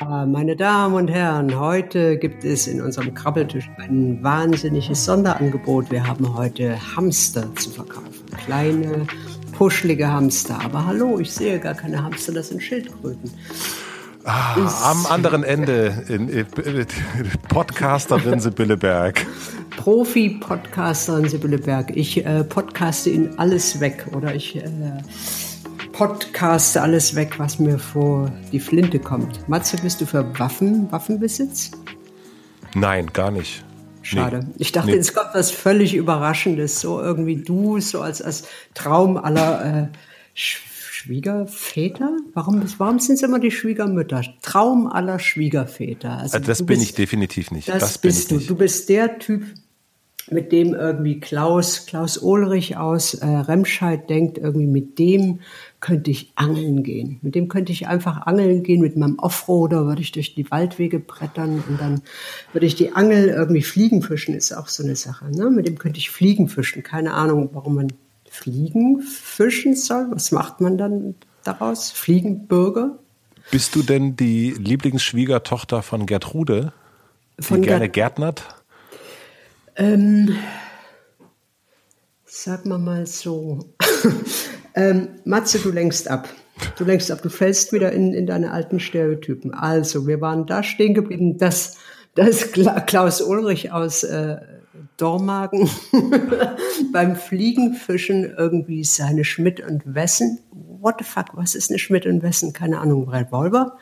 Meine Damen und Herren, heute gibt es in unserem Krabbeltisch ein wahnsinniges Sonderangebot. Wir haben heute Hamster zu verkaufen. Kleine, puschlige Hamster. Aber hallo, ich sehe gar keine Hamster, das sind Schildkröten. Ah, am anderen Ende, in, in, in, Podcasterin Sibylle Berg. Profi-Podcasterin Sibylle Berg. Ich äh, podcaste in alles weg oder ich äh, podcaste alles weg, was mir vor die Flinte kommt. Matze, bist du für Waffen, Waffenbesitz? Nein, gar nicht. Schade. Nee. Ich dachte, nee. es kommt was völlig Überraschendes, so irgendwie du, so als, als Traum aller äh, Schwiegerväter? Warum, warum sind es immer die Schwiegermütter? Traum aller Schwiegerväter. Also, also das bin bist, ich definitiv nicht. Das, das bist du. Nicht. Du bist der Typ, mit dem irgendwie Klaus, Klaus Ulrich aus äh, Remscheid denkt, irgendwie mit dem könnte ich angeln gehen. Mit dem könnte ich einfach angeln gehen, mit meinem Offroader würde ich durch die Waldwege brettern und dann würde ich die Angel irgendwie Fliegen fischen, ist auch so eine Sache. Ne? Mit dem könnte ich Fliegen fischen. Keine Ahnung, warum man Fliegen fischen soll. Was macht man dann daraus? Fliegenbürger? Bist du denn die Lieblingsschwiegertochter von Gertrude, die von gerne gärtnert? Ähm, sag mal mal so. ähm, Matze, du lenkst ab. Du lenkst ab, du fällst wieder in, in deine alten Stereotypen. Also, wir waren da stehen geblieben, dass, dass Klaus Ulrich aus äh, Dormagen beim Fliegenfischen irgendwie seine Schmidt und Wessen. What the fuck, was ist eine Schmidt und Wessen? Keine Ahnung, Revolver?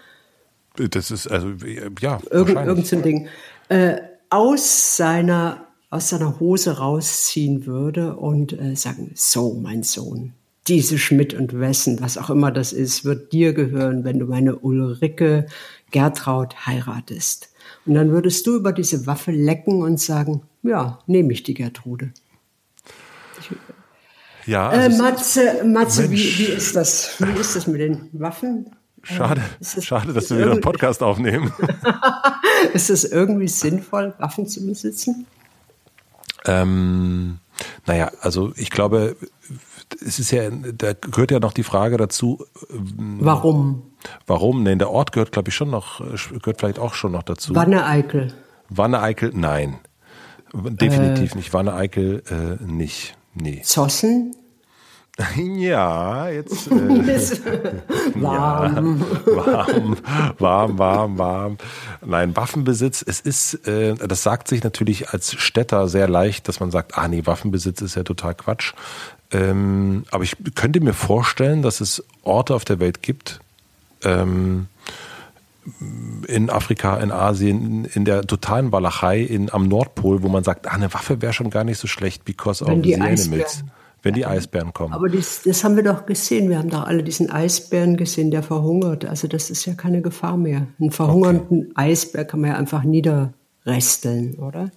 Das ist, also, ja. Irgend, irgend so ein Ding. Äh, aus seiner, aus seiner Hose rausziehen würde und äh, sagen, so, mein Sohn, diese Schmidt und Wessen, was auch immer das ist, wird dir gehören, wenn du meine Ulrike Gertraud heiratest. Und dann würdest du über diese Waffe lecken und sagen, ja, nehme ich die Gertrude. ja, äh, also Matze, Matze wie, wie ist das? Wie ist das mit den Waffen? Schade, äh, das, schade, dass wir wieder einen Podcast aufnehmen. ist es irgendwie sinnvoll, Waffen zu besitzen? Ähm, naja, also ich glaube, es ist ja, da gehört ja noch die Frage dazu. Warum? Warum? Nee, der Ort gehört, glaube ich, schon noch, gehört vielleicht auch schon noch dazu. Wanne-Eickel. Wanne-Eickel, nein. Definitiv äh, nicht. Wanne-Eickel äh, nicht. Nee. Zossen? Ja, jetzt. Äh, warm. Ja, warm, warm, warm, warm. Nein, Waffenbesitz, es ist, äh, das sagt sich natürlich als Städter sehr leicht, dass man sagt, ah nee, Waffenbesitz ist ja total Quatsch. Ähm, aber ich könnte mir vorstellen, dass es Orte auf der Welt gibt, ähm, in Afrika, in Asien, in der totalen Walachei, in, am Nordpol, wo man sagt, ah, eine Waffe wäre schon gar nicht so schlecht, because Wenn of the animals. Wenn die Eisbären kommen. Aber das, das haben wir doch gesehen. Wir haben doch alle diesen Eisbären gesehen, der verhungert. Also das ist ja keine Gefahr mehr. Einen verhungernden okay. Eisbär kann man ja einfach niederresteln, oder?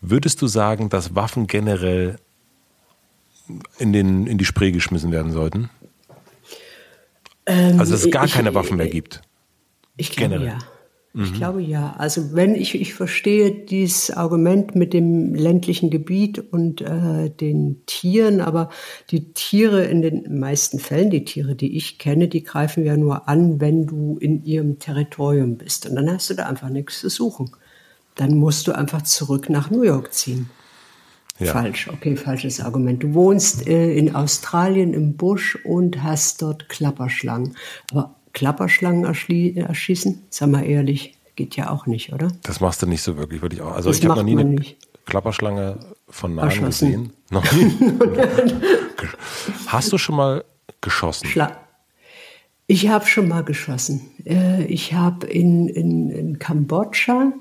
Würdest du sagen, dass Waffen generell in, den, in die Spree geschmissen werden sollten? Ähm, also dass es gar ich, keine Waffen mehr gibt. Ich glaube Generell. ja. Ich mhm. glaube ja. Also wenn ich, ich verstehe dieses Argument mit dem ländlichen Gebiet und äh, den Tieren, aber die Tiere in den meisten Fällen, die Tiere, die ich kenne, die greifen ja nur an, wenn du in ihrem Territorium bist. Und dann hast du da einfach nichts zu suchen. Dann musst du einfach zurück nach New York ziehen. Ja. Falsch, okay, falsches Argument. Du wohnst äh, in Australien im Busch und hast dort Klapperschlangen. Aber Klapperschlangen erschießen? Sag mal ehrlich, geht ja auch nicht, oder? Das machst du nicht so wirklich, würde ich auch. Also das ich habe noch nie eine nicht. Klapperschlange von nahem gesehen. Noch nie. Hast du schon mal geschossen? Schla ich habe schon mal geschossen. Äh, ich habe in, in, in Kambodscha,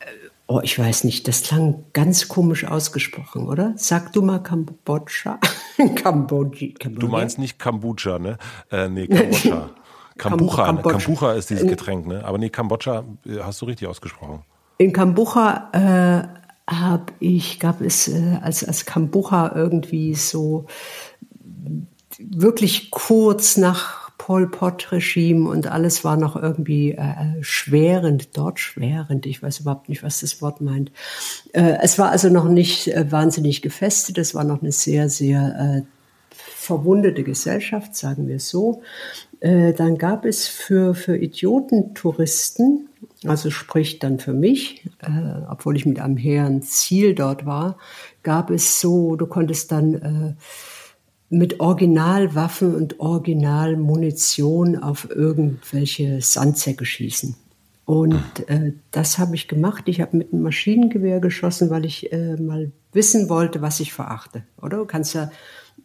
äh, oh, ich weiß nicht, das klang ganz komisch ausgesprochen, oder? Sag du mal Kambodscha. Kambodscha. Du meinst nicht Kambodscha, ne? Äh, nee, Kambodscha. Kambucha, Kambodscha. Kambucha ist dieses Getränk, ne? Aber nee, Kambodscha äh, hast du richtig ausgesprochen. In Kambucha äh, habe ich, gab es äh, als, als Kambucha irgendwie so wirklich kurz nach Pol Pot-Regime und alles war noch irgendwie äh, schwerend, dort schwerend. Ich weiß überhaupt nicht, was das Wort meint. Äh, es war also noch nicht äh, wahnsinnig gefestet, es war noch eine sehr, sehr äh, verwundete Gesellschaft, sagen wir so. Äh, dann gab es für, für Idiotentouristen, also sprich dann für mich, äh, obwohl ich mit einem hehren Ziel dort war, gab es so, du konntest dann äh, mit Originalwaffen und Originalmunition auf irgendwelche Sandsäcke schießen. Und äh, das habe ich gemacht. Ich habe mit einem Maschinengewehr geschossen, weil ich äh, mal wissen wollte, was ich verachte. Oder? Du kannst ja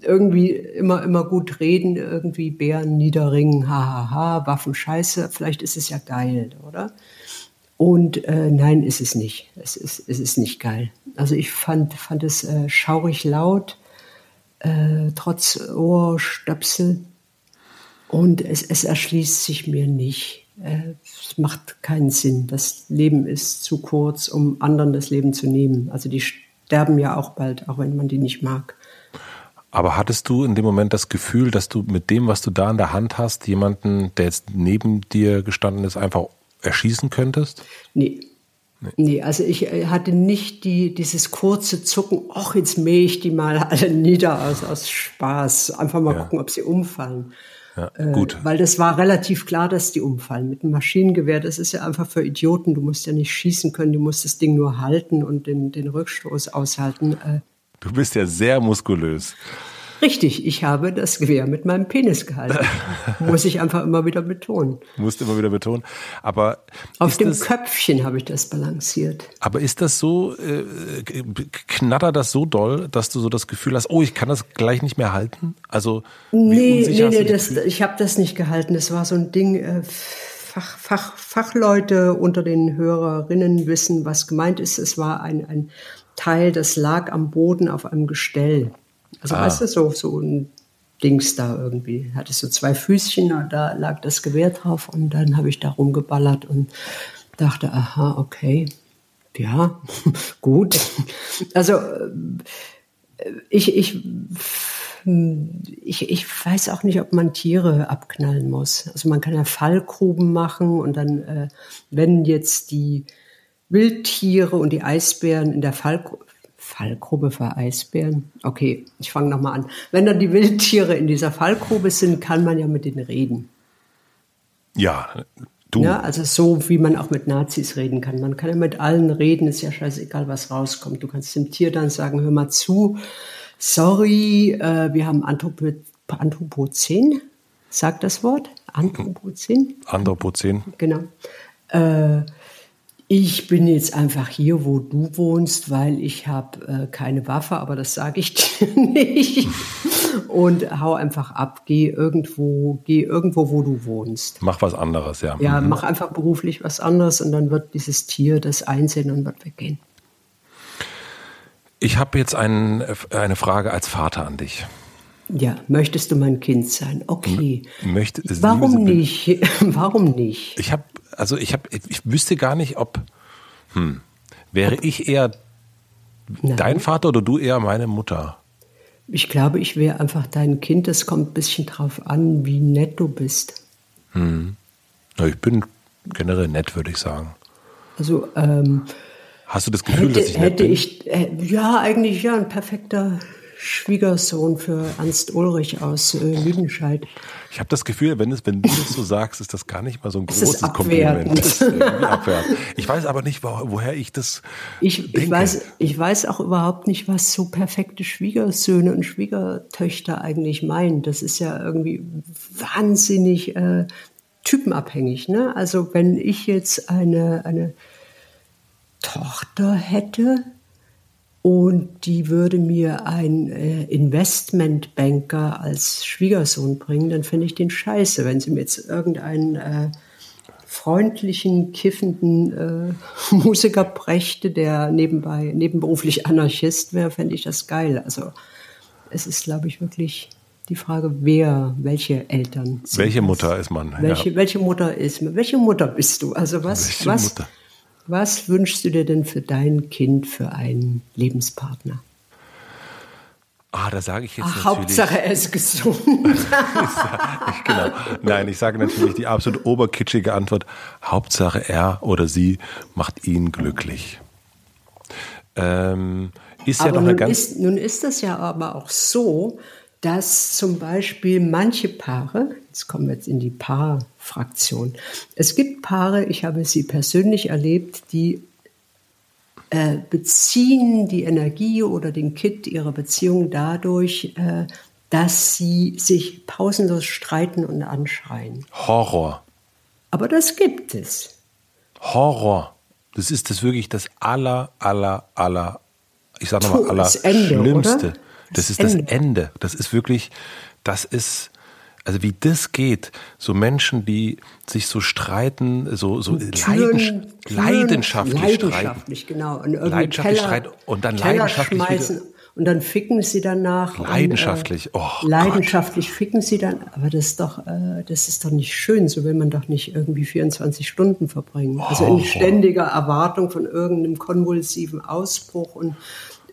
irgendwie immer, immer gut reden, irgendwie Bären niederringen, hahaha, Waffen scheiße, vielleicht ist es ja geil, oder? Und äh, nein, ist es nicht. Es ist, es ist nicht geil. Also ich fand, fand es äh, schaurig laut, äh, trotz Ohrstöpsel. Und es, es erschließt sich mir nicht. Äh, es macht keinen Sinn. Das Leben ist zu kurz, um anderen das Leben zu nehmen. Also die sterben ja auch bald, auch wenn man die nicht mag. Aber hattest du in dem Moment das Gefühl, dass du mit dem, was du da in der Hand hast, jemanden, der jetzt neben dir gestanden ist, einfach erschießen könntest? Nee. Nee. nee also ich äh, hatte nicht die, dieses kurze Zucken, ach, jetzt mähe ich die mal alle nieder aus, aus Spaß. Einfach mal ja. gucken, ob sie umfallen. Ja, äh, gut. Weil das war relativ klar, dass die umfallen. Mit einem Maschinengewehr, das ist ja einfach für Idioten. Du musst ja nicht schießen können, du musst das Ding nur halten und den, den Rückstoß aushalten. Äh, Du bist ja sehr muskulös. Richtig, ich habe das Gewehr mit meinem Penis gehalten. Muss ich einfach immer wieder betonen. Musst immer wieder betonen. Aber auf dem das, Köpfchen habe ich das balanciert. Aber ist das so, äh, knattert das so doll, dass du so das Gefühl hast, oh, ich kann das gleich nicht mehr halten? Also nee, nee, nee, das, ich habe das nicht gehalten. Das war so ein Ding. Äh, Fach, Fach, Fachleute unter den Hörerinnen wissen, was gemeint ist. Es war ein, ein Teil, das lag am Boden auf einem Gestell. Also ah. weißt du, so, so ein Dings da irgendwie. Hatte so zwei Füßchen und da lag das Gewehr drauf und dann habe ich da rumgeballert und dachte, aha, okay, ja, gut. Also äh, ich, ich, ich, ich weiß auch nicht, ob man Tiere abknallen muss. Also man kann ja Fallgruben machen und dann, äh, wenn jetzt die Wildtiere und die Eisbären in der Fallgrube. Fallgrube für Eisbären? Okay, ich fange nochmal an. Wenn dann die Wildtiere in dieser Fallgrube sind, kann man ja mit denen reden. Ja, du. Ja, also so, wie man auch mit Nazis reden kann. Man kann ja mit allen reden, ist ja scheißegal, was rauskommt. Du kannst dem Tier dann sagen, hör mal zu, sorry, äh, wir haben Anthropo Anthropozän, sagt das Wort? Anthropozän? Anthropozän. Genau. Äh, ich bin jetzt einfach hier, wo du wohnst, weil ich habe äh, keine Waffe, aber das sage ich dir nicht. Und hau einfach ab, geh irgendwo, geh irgendwo, wo du wohnst. Mach was anderes, ja. Ja, mhm. mach einfach beruflich was anderes und dann wird dieses Tier das einsehen und wird weggehen. Ich habe jetzt ein, eine Frage als Vater an dich. Ja, möchtest du mein Kind sein? Okay. Möchte, Warum nicht? Warum nicht? Ich habe also ich habe, ich wüsste gar nicht, ob, hm, wäre ich eher Nein. dein Vater oder du eher meine Mutter? Ich glaube, ich wäre einfach dein Kind. Es kommt ein bisschen drauf an, wie nett du bist. Hm. Ja, ich bin generell nett, würde ich sagen. Also, ähm, Hast du das Gefühl, hätte, dass ich nett hätte bin? Ich, äh, ja, eigentlich ja, ein perfekter Schwiegersohn für Ernst Ulrich aus äh, Lüdenscheid. Ich habe das Gefühl, wenn, es, wenn du das so sagst, ist das gar nicht mal so ein großes Kompliment. Das ist Ich weiß aber nicht, woher ich das ich, denke. Ich weiß, ich weiß auch überhaupt nicht, was so perfekte Schwiegersöhne und Schwiegertöchter eigentlich meinen. Das ist ja irgendwie wahnsinnig äh, typenabhängig. Ne? Also wenn ich jetzt eine, eine Tochter hätte, und die würde mir ein äh, Investmentbanker als Schwiegersohn bringen, dann fände ich den scheiße. Wenn sie mir jetzt irgendeinen äh, freundlichen, kiffenden äh, Musiker brächte, der nebenbei nebenberuflich Anarchist wäre, fände ich das geil. Also es ist, glaube ich, wirklich die Frage, wer, welche Eltern. Welche Mutter ist man? Welche, ja. welche Mutter ist man? Welche Mutter bist du? Also was, welche was, Mutter? Was wünschst du dir denn für dein Kind für einen Lebenspartner? Ah, da sage ich jetzt Ach, natürlich. Hauptsache er ist gesund. ich, genau. Nein, ich sage natürlich die absolut oberkitschige Antwort. Hauptsache er oder sie macht ihn glücklich. Ähm, ist aber ja noch eine nun ganz. Ist, nun ist das ja aber auch so, dass zum Beispiel manche Paare, jetzt kommen wir jetzt in die Paarfraktion, es gibt Paare, ich habe sie persönlich erlebt, die äh, beziehen die Energie oder den Kit ihrer Beziehung dadurch, äh, dass sie sich pausenlos streiten und anschreien. Horror. Aber das gibt es. Horror. Das ist das wirklich das aller, aller, aller, ich sag nochmal, aller Schlimmste. Das, das ist Ende. das Ende. Das ist wirklich, das ist, also wie das geht, so Menschen, die sich so streiten, so, so Türen, leidenschaftlich, leidenschaftlich streiten. Leidenschaftlich, genau. Und leidenschaftlich Teller, streiten und dann Teller leidenschaftlich schmeißen. Wieder, und dann ficken sie danach. Leidenschaftlich, und, äh, oh Leidenschaftlich Gott. ficken sie dann. Aber das ist doch, äh, das ist doch nicht schön. So will man doch nicht irgendwie 24 Stunden verbringen. Oh. Also in ständiger Erwartung von irgendeinem konvulsiven Ausbruch und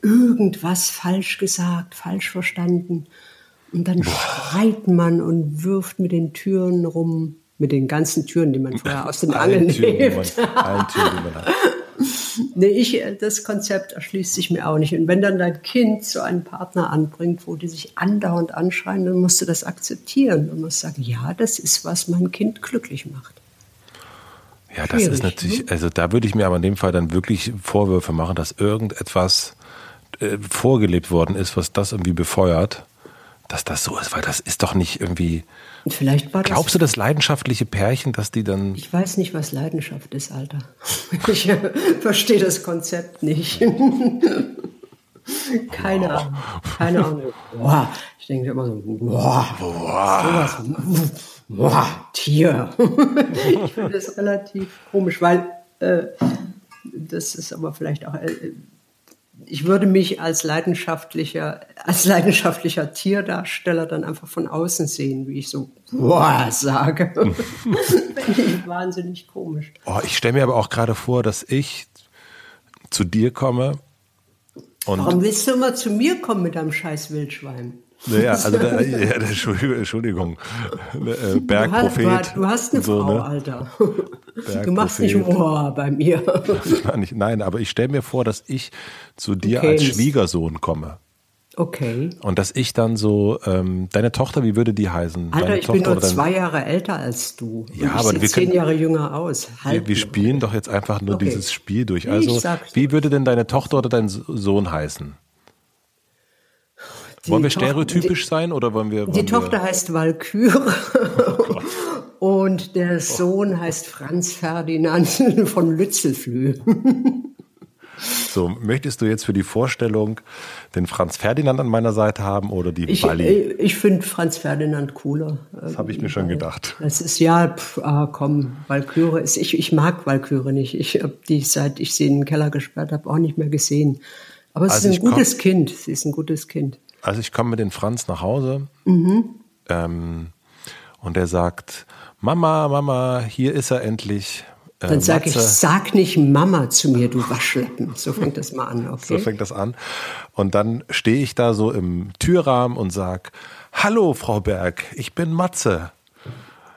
irgendwas falsch gesagt, falsch verstanden. Und dann schreit man und wirft mit den Türen rum, mit den ganzen Türen, die man vorher aus den Angeln hat. Nee, ich, äh, das Konzept erschließt sich mir auch nicht. Und wenn dann dein Kind so einen Partner anbringt, wo die sich andauernd anschreien, dann musst du das akzeptieren. Und musst sagen, ja, das ist, was mein Kind glücklich macht. Ja, das Schwierig, ist natürlich, ne? also da würde ich mir aber in dem Fall dann wirklich Vorwürfe machen, dass irgendetwas äh, vorgelebt worden ist, was das irgendwie befeuert, dass das so ist, weil das ist doch nicht irgendwie, und vielleicht war Glaubst du, das leidenschaftliche Pärchen, dass die dann. Ich weiß nicht, was Leidenschaft ist, Alter. Ich äh, verstehe das Konzept nicht. Keine Ahnung. Keine Ahnung. Boah. Ich denke immer so, boah, boah. sowas. Boah, Tier. ich finde das relativ komisch, weil äh, das ist aber vielleicht auch äh, ich würde mich als leidenschaftlicher, als leidenschaftlicher Tierdarsteller dann einfach von außen sehen, wie ich so boah sage. Finde ich wahnsinnig komisch. Oh, ich stelle mir aber auch gerade vor, dass ich zu dir komme und. Warum willst du immer zu mir kommen mit deinem scheiß Wildschwein? Naja, also der, ja, Entschuldigung, Entschuldigung. Äh, Bergprophet. Du hast, du hast eine so, Frau, ne? Alter. Du machst nicht Ohr bei mir. Nein, aber ich stelle mir vor, dass ich zu dir als Schwiegersohn komme. Okay. Und dass ich dann so, ähm, deine Tochter, wie würde die heißen? Alter, deine ich Tochter bin nur zwei Jahre älter als du. Ja, aber wir zehn können, Jahre jünger aus. Halt wir, wir spielen doch jetzt einfach nur okay. dieses Spiel durch. Also, wie würde denn deine Tochter oder dein Sohn heißen? Wollen wir stereotypisch die, sein oder wollen wir? Wollen die Tochter heißt Walküre oh und der Sohn heißt Franz Ferdinand von Lützelflüh. So, möchtest du jetzt für die Vorstellung den Franz Ferdinand an meiner Seite haben oder die ich, Bali? Äh, ich finde Franz Ferdinand cooler. Das habe ich mir schon gedacht. Das ist ja, pff, ah, komm, Walküre ist, ich, ich mag Walküre nicht. Ich habe die, seit ich sie in den Keller gesperrt habe, auch nicht mehr gesehen. Aber es also ist ein gutes Kind. Sie ist ein gutes Kind. Also ich komme mit den Franz nach Hause mhm. ähm, und er sagt, Mama, Mama, hier ist er endlich. Äh, Dann sage ich, sag nicht Mama zu mir, du Waschlappen. So fängt das mal an, okay? So fängt das an. Und dann stehe ich da so im Türrahmen und sag, Hallo, Frau Berg, ich bin Matze.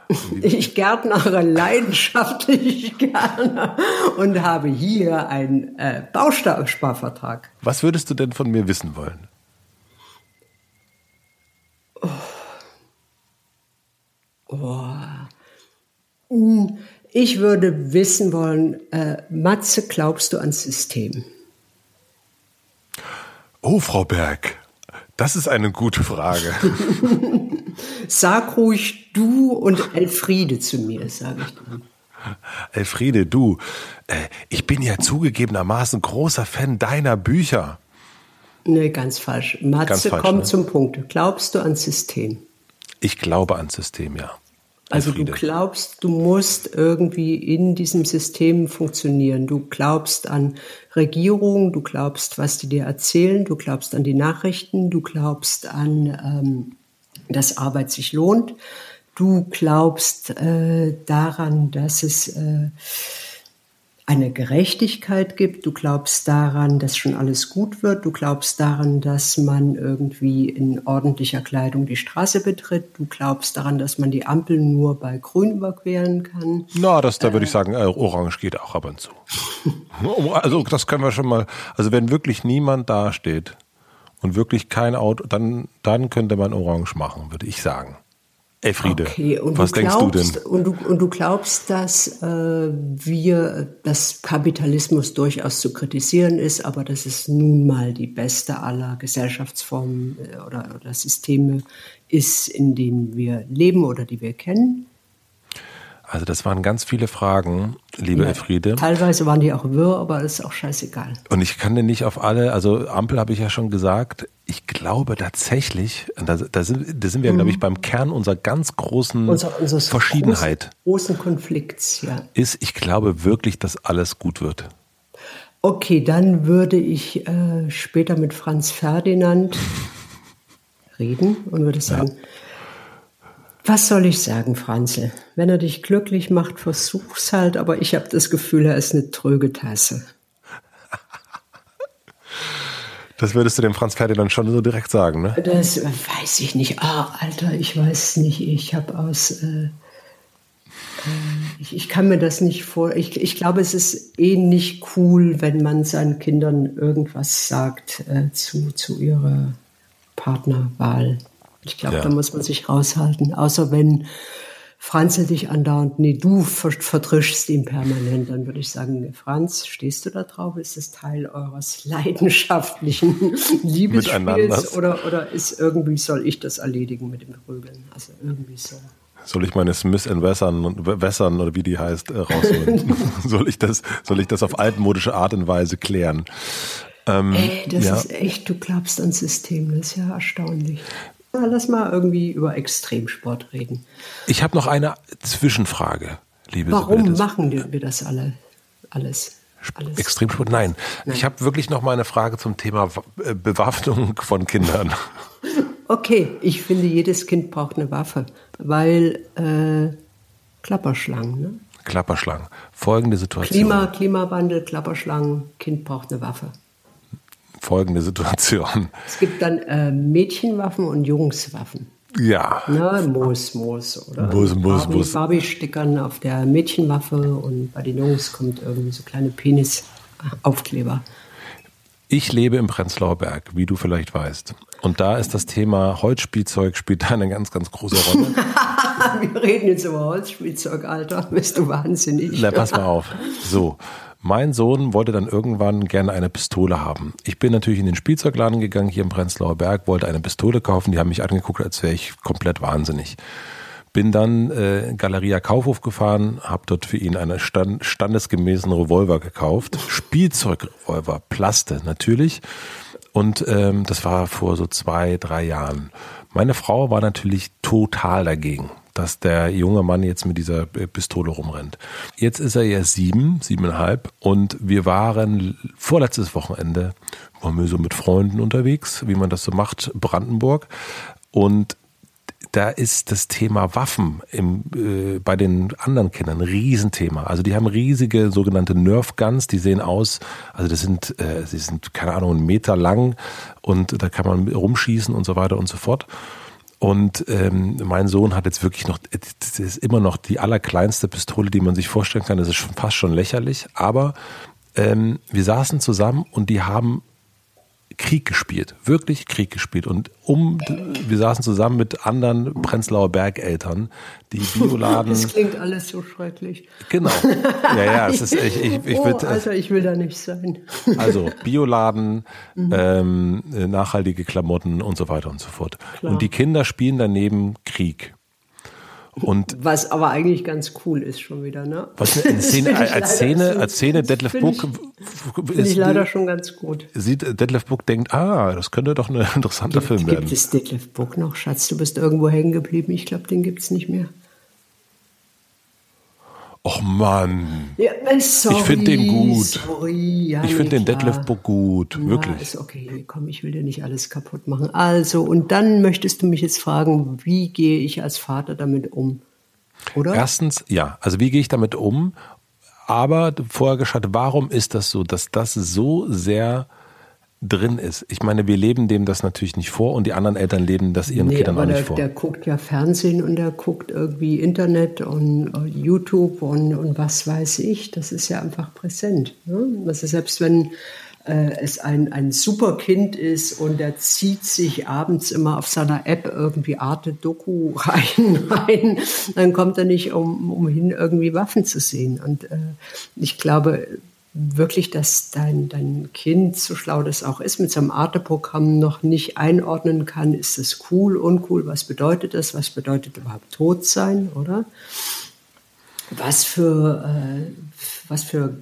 Ich gärtnere leidenschaftlich gerne und habe hier einen äh, Bausparvertrag. Was würdest du denn von mir wissen wollen? Oh. Ich würde wissen wollen, äh, Matze, glaubst du ans System? Oh, Frau Berg, das ist eine gute Frage. Sag ruhig du und Elfriede zu mir, sage ich dann. Elfriede, du, äh, ich bin ja zugegebenermaßen großer Fan deiner Bücher. Nee, ganz falsch. Matze, ganz falsch, komm ne? zum Punkt. Glaubst du ans System? Ich glaube ans System, ja. Also du glaubst, du musst irgendwie in diesem System funktionieren. Du glaubst an Regierung, du glaubst, was die dir erzählen, du glaubst an die Nachrichten, du glaubst an, ähm, dass Arbeit sich lohnt, du glaubst äh, daran, dass es äh, eine Gerechtigkeit gibt, du glaubst daran, dass schon alles gut wird, du glaubst daran, dass man irgendwie in ordentlicher Kleidung die Straße betritt, du glaubst daran, dass man die Ampel nur bei Grün überqueren kann. Na, das, da würde äh, ich sagen, äh, Orange geht auch ab und zu. also das können wir schon mal, also wenn wirklich niemand dasteht und wirklich kein Auto, dann, dann könnte man Orange machen, würde ich sagen. Elfriede, okay, was denkst glaubst, du denn? Und du, und du glaubst, dass äh, wir, dass Kapitalismus durchaus zu kritisieren ist, aber dass es nun mal die beste aller Gesellschaftsformen äh, oder, oder Systeme ist, in denen wir leben oder die wir kennen? Also das waren ganz viele Fragen, liebe ja, Elfriede. Teilweise waren die auch wirr, aber das ist auch scheißegal. Und ich kann dir nicht auf alle, also Ampel habe ich ja schon gesagt, ich glaube tatsächlich, da, da, sind, da sind wir, mhm. glaube ich, beim Kern unserer ganz großen Unser, Verschiedenheit. Großen, großen Konflikts, ja. Ist, ich glaube wirklich, dass alles gut wird. Okay, dann würde ich äh, später mit Franz Ferdinand reden und würde sagen, ja. Was soll ich sagen, Franzl? Wenn er dich glücklich macht, versuch's halt, aber ich habe das Gefühl, er ist eine tröge Tasse. Das würdest du dem Franz Ferdinand schon so direkt sagen, ne? Das weiß ich nicht. Ah, Alter, ich weiß nicht. Ich habe aus. Äh, äh, ich, ich, kann mir das nicht vor. Ich, ich glaube, es ist eh nicht cool, wenn man seinen Kindern irgendwas sagt äh, zu, zu ihrer Partnerwahl. Ich glaube, ja. da muss man sich raushalten. Außer wenn Franz dich andauernd, nee, du vertrischst ihn permanent, dann würde ich sagen, Franz, stehst du da drauf? Ist das Teil eures leidenschaftlichen Liebesspiels oder, oder ist irgendwie, soll ich das erledigen mit dem Prügeln? Also irgendwie so. Soll ich meine Smith Wässern, Wässern oder wie die heißt, äh, rausholen? soll, ich das, soll ich das auf altmodische Art und Weise klären? Ähm, Ey, das ja. ist echt, du glaubst an System, das ist ja erstaunlich. Lass mal irgendwie über Extremsport reden. Ich habe noch eine Zwischenfrage, liebe Warum Sibylle. machen wir das alle? Alles? Alles. Extremsport? Nein. Nein. Ich habe wirklich noch mal eine Frage zum Thema äh, Bewaffnung von Kindern. Okay, ich finde, jedes Kind braucht eine Waffe, weil äh, Klapperschlangen. Ne? Klapperschlangen. Folgende Situation. Klima, Klimawandel, Klapperschlangen, Kind braucht eine Waffe folgende Situation. Es gibt dann äh, Mädchenwaffen und Jungswaffen. Ja. Ne, Moos, Moos oder Moos, Moos, Barbie, Moos. Barbie-Stickern auf der Mädchenwaffe und bei den Jungs kommt irgendwie so kleine Penisaufkleber. Ich lebe im Prenzlauer Berg, wie du vielleicht weißt. Und da ist das Thema Holzspielzeug spielt eine ganz, ganz große Rolle. Wir reden jetzt über Holzspielzeug, Alter. Bist du wahnsinnig. Na, pass mal auf. So. Mein Sohn wollte dann irgendwann gerne eine Pistole haben. Ich bin natürlich in den Spielzeugladen gegangen, hier im Prenzlauer Berg, wollte eine Pistole kaufen. Die haben mich angeguckt, als wäre ich komplett wahnsinnig. Bin dann äh, Galeria Kaufhof gefahren, habe dort für ihn einen stand, standesgemäßen Revolver gekauft. Spielzeugrevolver, Plaste natürlich. Und ähm, das war vor so zwei, drei Jahren. Meine Frau war natürlich total dagegen dass der junge Mann jetzt mit dieser Pistole rumrennt. Jetzt ist er ja sieben, siebeneinhalb und wir waren vorletztes Wochenende, waren wir so mit Freunden unterwegs, wie man das so macht, Brandenburg und da ist das Thema Waffen im, äh, bei den anderen Kindern ein Riesenthema. Also die haben riesige sogenannte Nerf Guns, die sehen aus, also das sind, äh, sie sind keine Ahnung, einen Meter lang und da kann man rumschießen und so weiter und so fort. Und ähm, mein Sohn hat jetzt wirklich noch, das ist immer noch die allerkleinste Pistole, die man sich vorstellen kann. Das ist schon fast schon lächerlich. Aber ähm, wir saßen zusammen und die haben Krieg gespielt, wirklich Krieg gespielt. Und um, wir saßen zusammen mit anderen Prenzlauer Bergeltern, die Bioladen. Das klingt alles so schrecklich. Genau. Ja, ja, es ist, ich, ich, ich oh, will, Alter, ich will da nicht sein. Also Bioladen, mhm. ähm, nachhaltige Klamotten und so weiter und so fort. Klar. Und die Kinder spielen daneben Krieg. Und was aber eigentlich ganz cool ist schon wieder, ne? Was eine Szene, als Szene, als Szene Detlef Book finde ich leider schon ganz gut. Sieht Detlef Book denkt, ah, das könnte doch ein interessanter gibt, Film werden. Gibt es Detlef Book noch, Schatz? Du bist irgendwo hängen geblieben. Ich glaube, den gibt es nicht mehr. Och Mann. Ja, sorry, ich finde den gut. Sorry, ja, ich finde den Detlef Book gut, Na, wirklich. Ist okay, komm, ich will dir nicht alles kaputt machen. Also, und dann möchtest du mich jetzt fragen, wie gehe ich als Vater damit um? Oder? Erstens, ja, also wie gehe ich damit um? Aber vorher geschaut, warum ist das so, dass das so sehr drin ist. Ich meine, wir leben dem das natürlich nicht vor und die anderen Eltern leben das ihren nee, Kindern auch nicht der, vor. Der guckt ja Fernsehen und der guckt irgendwie Internet und, und YouTube und, und was weiß ich. Das ist ja einfach präsent. Ne? Also selbst wenn äh, es ein, ein super Kind ist und er zieht sich abends immer auf seiner App irgendwie Arte Doku rein, rein, dann kommt er nicht um, umhin, irgendwie Waffen zu sehen. Und äh, ich glaube, wirklich, dass dein, dein Kind, so schlau das auch ist, mit seinem Arte-Programm noch nicht einordnen kann, ist das cool, uncool, was bedeutet das, was bedeutet überhaupt tot sein, oder? Was für, äh, was für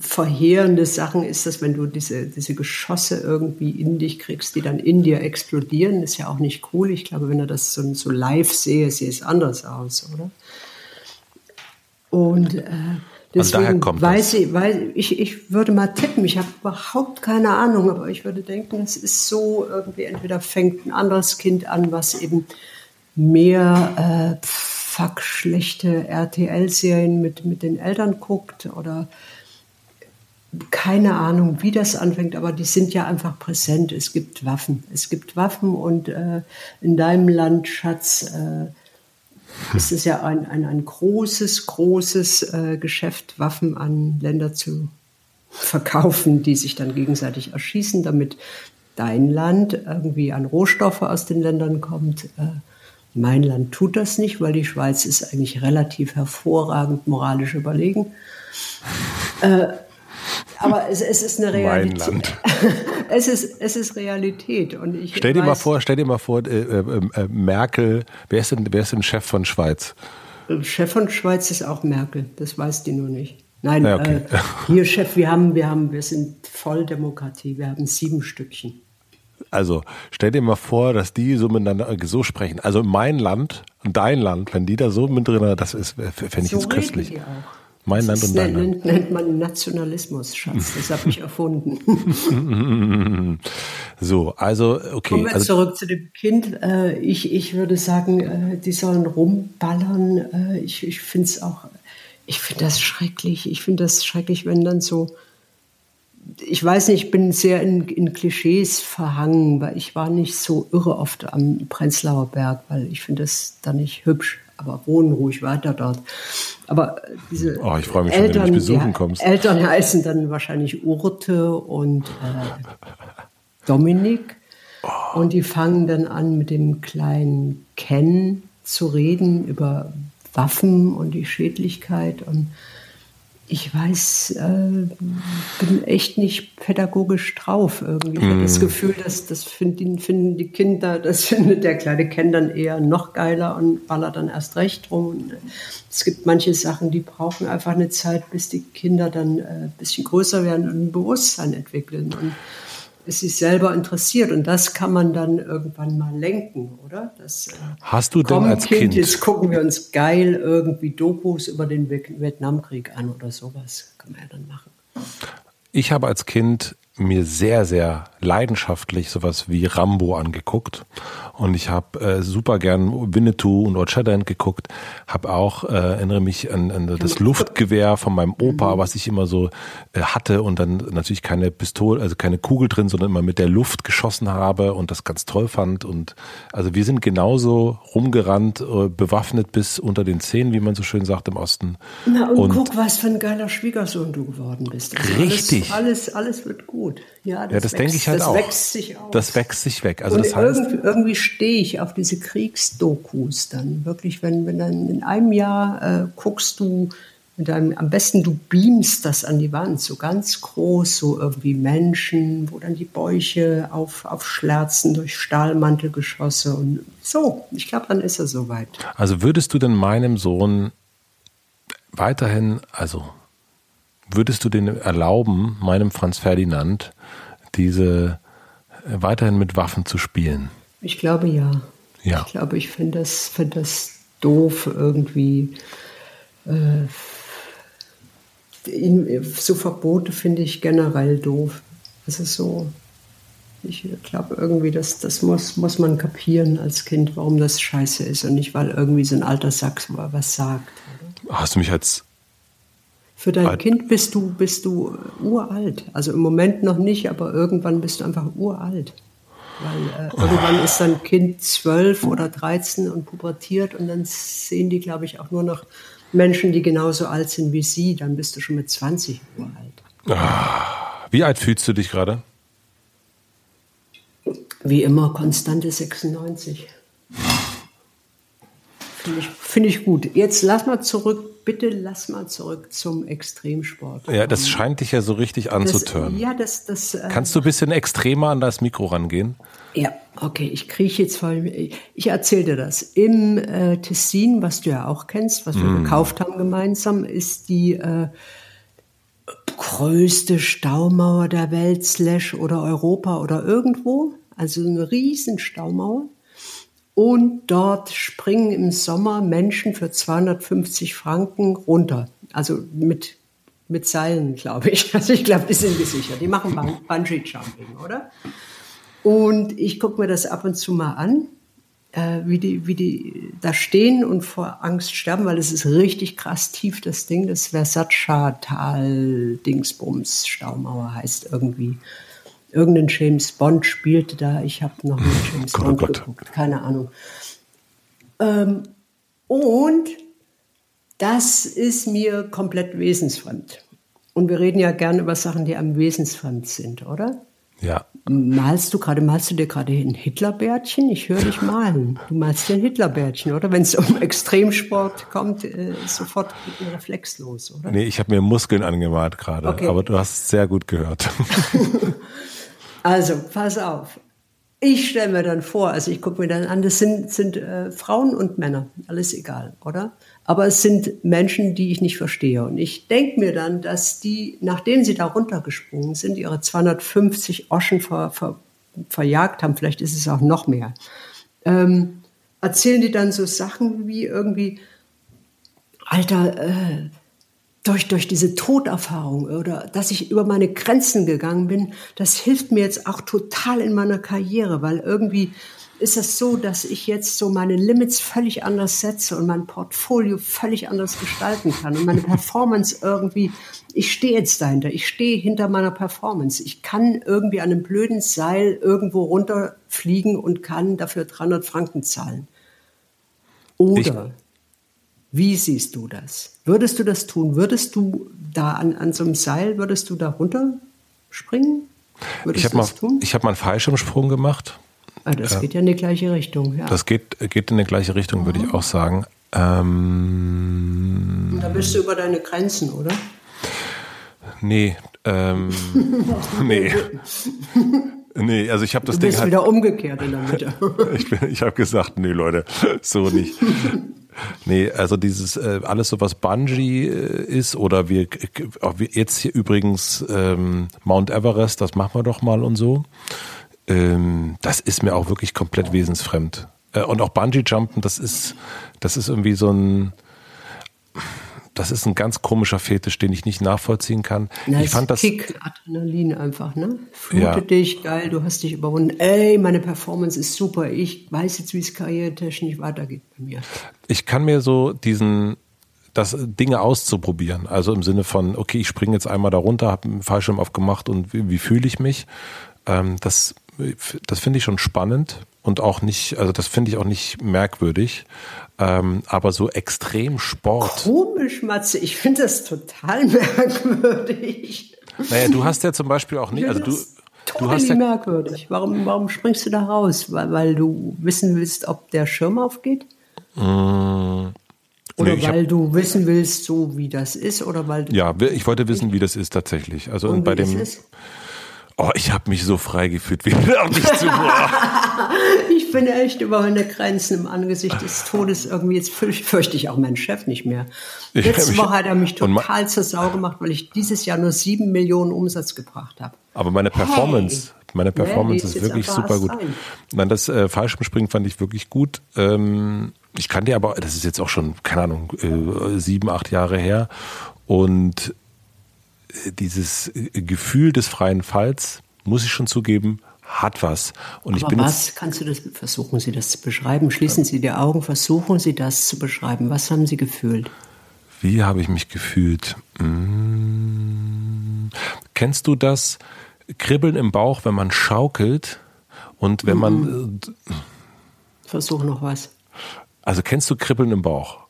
verheerende Sachen ist das, wenn du diese, diese Geschosse irgendwie in dich kriegst, die dann in dir explodieren, ist ja auch nicht cool. Ich glaube, wenn er das so, so live sehe, sieht es anders aus, oder? Und äh, Deswegen weiß ich, weiß ich, ich würde mal tippen, ich habe überhaupt keine Ahnung, aber ich würde denken, es ist so, irgendwie entweder fängt ein anderes Kind an, was eben mehr äh, fuck schlechte RTL-Serien mit, mit den Eltern guckt oder keine Ahnung, wie das anfängt, aber die sind ja einfach präsent. Es gibt Waffen. Es gibt Waffen und äh, in deinem Land, Schatz, äh, es ist ja ein, ein, ein großes, großes äh, Geschäft, Waffen an Länder zu verkaufen, die sich dann gegenseitig erschießen, damit dein Land irgendwie an Rohstoffe aus den Ländern kommt. Äh, mein Land tut das nicht, weil die Schweiz ist eigentlich relativ hervorragend moralisch überlegen. Äh, aber es, es, ist eine Realität. Mein Land. es, ist, es ist Realität. Und ich stell dir weiß, mal vor, stell dir mal vor, äh, äh, äh, Merkel, wer ist, denn, wer ist denn Chef von Schweiz? Chef von Schweiz ist auch Merkel, das weiß die nur nicht. Nein, ja, okay. äh, hier Chef, wir haben, wir haben, wir sind voll Demokratie, wir haben sieben Stückchen. Also stell dir mal vor, dass die so miteinander so sprechen. Also mein Land und dein Land, wenn die da so mit drin, das ist, fände ich so jetzt köstlich. Die auch. Mein Land und dein Land. nennt man Nationalismus, Schatz. Das habe ich erfunden. so, also, okay. Kommen wir also, zurück zu dem Kind. Äh, ich, ich würde sagen, äh, die sollen rumballern. Äh, ich ich finde es auch, ich finde das schrecklich. Ich finde das schrecklich, wenn dann so, ich weiß nicht, ich bin sehr in, in Klischees verhangen, weil ich war nicht so irre oft am Prenzlauer Berg, weil ich finde das da nicht hübsch aber wohnen ruhig weiter dort. Aber diese oh, ich mich Eltern, schon, wenn du besuchen kommst. Eltern heißen dann wahrscheinlich Urte und äh, Dominik. Oh. Und die fangen dann an, mit dem kleinen Ken zu reden über Waffen und die Schädlichkeit und ich weiß, äh, bin echt nicht pädagogisch drauf irgendwie. Ich mm. habe das Gefühl, dass das finden, finden die Kinder, das findet der kleine Ken dann eher noch geiler und ballert dann erst recht rum. Und es gibt manche Sachen, die brauchen einfach eine Zeit, bis die Kinder dann äh, ein bisschen größer werden und ein Bewusstsein entwickeln. Und es sich selber interessiert. Und das kann man dann irgendwann mal lenken, oder? Das, äh, Hast du denn als kind, kind, Jetzt gucken wir uns geil irgendwie Dokus über den Vietnamkrieg an oder sowas. Kann man ja dann machen. Ich habe als Kind mir sehr, sehr leidenschaftlich sowas wie Rambo angeguckt und ich habe äh, super gern Winnetou und Old Shatterhand geguckt, habe auch, äh, erinnere mich an, an das Luftgewehr von meinem Opa, mhm. was ich immer so äh, hatte und dann natürlich keine Pistole, also keine Kugel drin, sondern immer mit der Luft geschossen habe und das ganz toll fand und also wir sind genauso rumgerannt, äh, bewaffnet bis unter den Zehen, wie man so schön sagt im Osten. Na und, und guck, was für ein geiler Schwiegersohn du geworden bist. Also richtig. Alles, alles, alles wird gut. Ja, das, ja, das denke ich halt das auch. Das wächst sich aus. Das wächst sich weg. Also und das heißt, irgendwie, irgendwie stehe ich auf diese Kriegsdokus dann. Wirklich, wenn, wenn dann in einem Jahr äh, guckst du, mit einem, am besten du beamst das an die Wand, so ganz groß, so irgendwie Menschen, wo dann die Bäuche auf, aufschlärzen durch Stahlmantelgeschosse und so. Ich glaube, dann ist er soweit. Also würdest du denn meinem Sohn weiterhin, also würdest du den erlauben, meinem Franz Ferdinand, diese äh, weiterhin mit Waffen zu spielen? Ich glaube ja. Ja. Ich glaube, ich finde das, find das doof irgendwie. Äh, so Verbote finde ich generell doof. Das ist so. Ich glaube irgendwie, das, das muss, muss man kapieren als Kind, warum das scheiße ist und nicht, weil irgendwie so ein alter Sack was sagt. Hast du mich als für dein Alt. Kind bist du, bist du uralt. Also im Moment noch nicht, aber irgendwann bist du einfach uralt. Weil äh, irgendwann ist dein Kind zwölf oder dreizehn und pubertiert und dann sehen die, glaube ich, auch nur noch Menschen, die genauso alt sind wie sie. Dann bist du schon mit 20 uralt. Ah, Wie alt fühlst du dich gerade? Wie immer, konstante 96. Finde ich, find ich gut. Jetzt lass mal zurück, bitte lass mal zurück zum Extremsport. Ja, das scheint dich ja so richtig anzutören. ja, das, das. Äh, Kannst du ein bisschen extremer an das Mikro rangehen? Ja, okay, ich krieche jetzt vor. Ich erzähle dir das. Im äh, Tessin, was du ja auch kennst, was wir mm. gekauft haben gemeinsam, ist die äh, größte Staumauer der Welt, slash oder Europa oder irgendwo. Also eine riesen Staumauer. Und dort springen im Sommer Menschen für 250 Franken runter. Also mit, mit Seilen, glaube ich. Also ich glaube, die sind gesichert. Die machen Bungee Jumping, oder? Und ich gucke mir das ab und zu mal an, äh, wie, die, wie die da stehen und vor Angst sterben, weil es ist richtig krass tief, das Ding. Das Versace-Tal Dingsbums Staumauer heißt irgendwie irgendein James Bond spielte da. Ich habe noch nie James Gott, oh Bond Gott. geguckt, keine Ahnung. Ähm, und das ist mir komplett wesensfremd. Und wir reden ja gerne über Sachen, die am wesensfremd sind, oder? Ja. Malst du gerade, malst du dir gerade ein Hitlerbärtchen? Ich höre dich malen. Du malst dir ein Hitlerbärtchen, oder? Wenn es um Extremsport kommt, äh, sofort geht ein Reflex los, oder? Nee, ich habe mir Muskeln angemalt gerade, okay. aber du hast es sehr gut gehört. Also, pass auf. Ich stelle mir dann vor, also ich gucke mir dann an, das sind, sind äh, Frauen und Männer, alles egal, oder? Aber es sind Menschen, die ich nicht verstehe. Und ich denke mir dann, dass die, nachdem sie da runtergesprungen sind, ihre 250 Oschen ver, ver, verjagt haben, vielleicht ist es auch noch mehr, ähm, erzählen die dann so Sachen wie irgendwie, Alter, äh, durch, durch diese Toderfahrung oder dass ich über meine Grenzen gegangen bin, das hilft mir jetzt auch total in meiner Karriere, weil irgendwie ist es so, dass ich jetzt so meine Limits völlig anders setze und mein Portfolio völlig anders gestalten kann und meine Performance irgendwie, ich stehe jetzt dahinter, ich stehe hinter meiner Performance. Ich kann irgendwie an einem blöden Seil irgendwo runterfliegen und kann dafür 300 Franken zahlen. Oder ich wie siehst du das? Würdest du das tun? Würdest du da an, an so einem Seil, würdest du da runterspringen? Würdest ich habe mal, hab mal einen Fallschirmsprung gemacht. Ah, das äh, geht ja in die gleiche Richtung. Ja. Das geht, geht in die gleiche Richtung, würde ich auch sagen. Ähm, da bist du über deine Grenzen, oder? Nee, ähm, nee. Nee, also ich habe das du Ding bist halt wieder umgekehrt in der Mitte. ich ich habe gesagt, nee Leute, so nicht. Nee, also dieses äh, alles so was Bungee äh, ist oder wir, wir jetzt hier übrigens ähm, Mount Everest, das machen wir doch mal und so. Ähm, das ist mir auch wirklich komplett wesensfremd. Äh, und auch Bungee Jumpen, das ist das ist irgendwie so ein das ist ein ganz komischer Fetisch, den ich nicht nachvollziehen kann. Na, ich fand das Kick, Adrenalin einfach, ne? Flute ja. dich, geil, du hast dich überwunden. Ey, meine Performance ist super. Ich weiß jetzt, wie es karrieretechnisch weitergeht bei mir. Ich kann mir so diesen das Dinge auszuprobieren, also im Sinne von, okay, ich springe jetzt einmal da runter, habe einen Fallschirm aufgemacht und wie, wie fühle ich mich? Ähm, das das finde ich schon spannend und auch nicht, also das finde ich auch nicht merkwürdig. Ähm, aber so extrem Sport. Komisch, Matze, ich finde das total merkwürdig. Naja, du hast ja zum Beispiel auch nicht, also du, du hast ja merkwürdig. Warum, warum springst du da raus? Weil, weil du wissen willst, ob der Schirm aufgeht? Mmh. Oder nee, weil hab, du wissen willst, so wie das ist, oder weil Ja, ich wollte wissen, wie das ist tatsächlich. Also und bei dem. Oh, ich habe mich so frei gefühlt, wie nicht zu Ich bin echt über meine Grenzen im Angesicht des Todes irgendwie. Jetzt fürchte ich auch meinen Chef nicht mehr. Letzte Woche hat er mich total zur Sau gemacht, weil ich dieses Jahr nur sieben Millionen Umsatz gebracht habe. Aber meine Performance, hey. meine Performance nee, ist wirklich super gut. Sein. Nein, das äh, Fallschirmspringen fand ich wirklich gut. Ähm, ich kannte aber, das ist jetzt auch schon, keine Ahnung, äh, sieben, acht Jahre her. Und dieses Gefühl des freien Falls, muss ich schon zugeben, hat was. Und Aber ich bin was kannst du das versuchen Sie das zu beschreiben? Schließen Sie die Augen, versuchen Sie das zu beschreiben. Was haben Sie gefühlt? Wie habe ich mich gefühlt? Hm. Kennst du das Kribbeln im Bauch, wenn man schaukelt und wenn mhm. man Versuch noch was. Also kennst du Kribbeln im Bauch?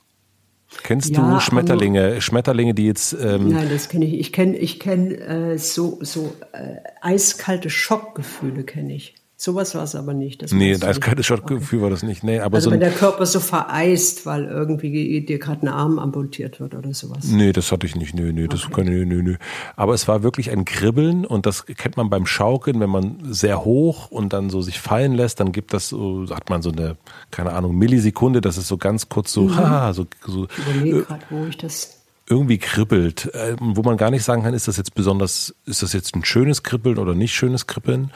Kennst ja, du Schmetterlinge? Schmetterlinge, die jetzt. Ähm Nein, das kenne ich. Ich kenne ich kenn, äh, so, so äh, eiskalte Schockgefühle, kenne ich. Sowas war es aber nicht. Das nee, das kalte Schockgefühl okay. war das nicht. Nee, aber also so wenn der Körper so vereist, weil irgendwie dir gerade ein Arm amputiert wird oder sowas. Nee, das hatte ich nicht. Nö, nö, das kann, nö, nö, nö. Aber es war wirklich ein Kribbeln und das kennt man beim Schaukeln, wenn man sehr hoch und dann so sich fallen lässt, dann gibt das so, hat man so eine, keine Ahnung, Millisekunde, das ist so ganz kurz so, mhm. haha, so, so. Ich überlege äh, gerade, wo ich das irgendwie kribbelt, äh, wo man gar nicht sagen kann, ist das jetzt besonders, ist das jetzt ein schönes Kribbeln oder nicht schönes Kribbeln.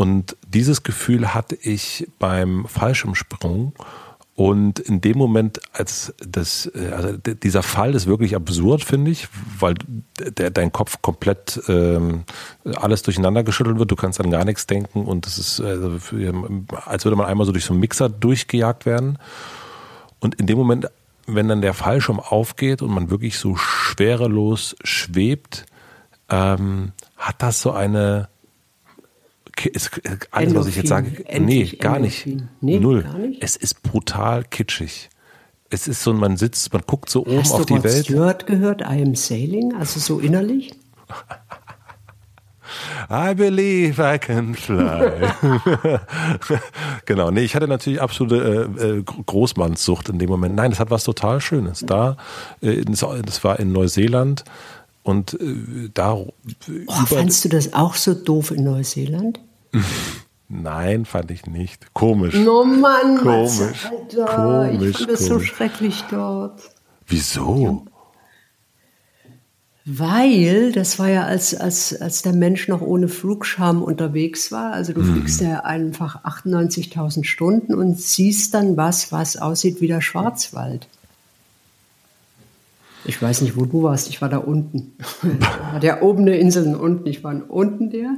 Und dieses Gefühl hatte ich beim Fallschirmsprung. Und in dem Moment, als das, äh, also dieser Fall ist wirklich absurd, finde ich, weil der, dein Kopf komplett ähm, alles durcheinander geschüttelt wird. Du kannst an gar nichts denken und es ist, also, als würde man einmal so durch so einen Mixer durchgejagt werden. Und in dem Moment, wenn dann der Fallschirm aufgeht und man wirklich so schwerelos schwebt, ähm, hat das so eine ist alles, was ich jetzt sage, nee, gar nicht. Nee, Null. Gar nicht? Es ist brutal kitschig. Es ist so, man sitzt, man guckt so oben Hast auf die Welt. Hast du Stewart gehört, I am sailing, also so innerlich? I believe I can fly. genau, nee, ich hatte natürlich absolute äh, äh, Großmannssucht in dem Moment. Nein, das hat was total Schönes. Da, äh, das war in Neuseeland und äh, da. Oh, fandst du das auch so doof in Neuseeland? Nein, fand ich nicht. Komisch. No Mann, komisch. Alter, komisch. Ich fand das so schrecklich dort. Wieso? Weil, das war ja, als, als, als der Mensch noch ohne Flugscham unterwegs war. Also du mhm. fliegst ja einfach 98.000 Stunden und siehst dann was, was aussieht wie der Schwarzwald. Ich weiß nicht, wo du warst. Ich war da unten. ja oben eine Insel und unten. Ich war unten der.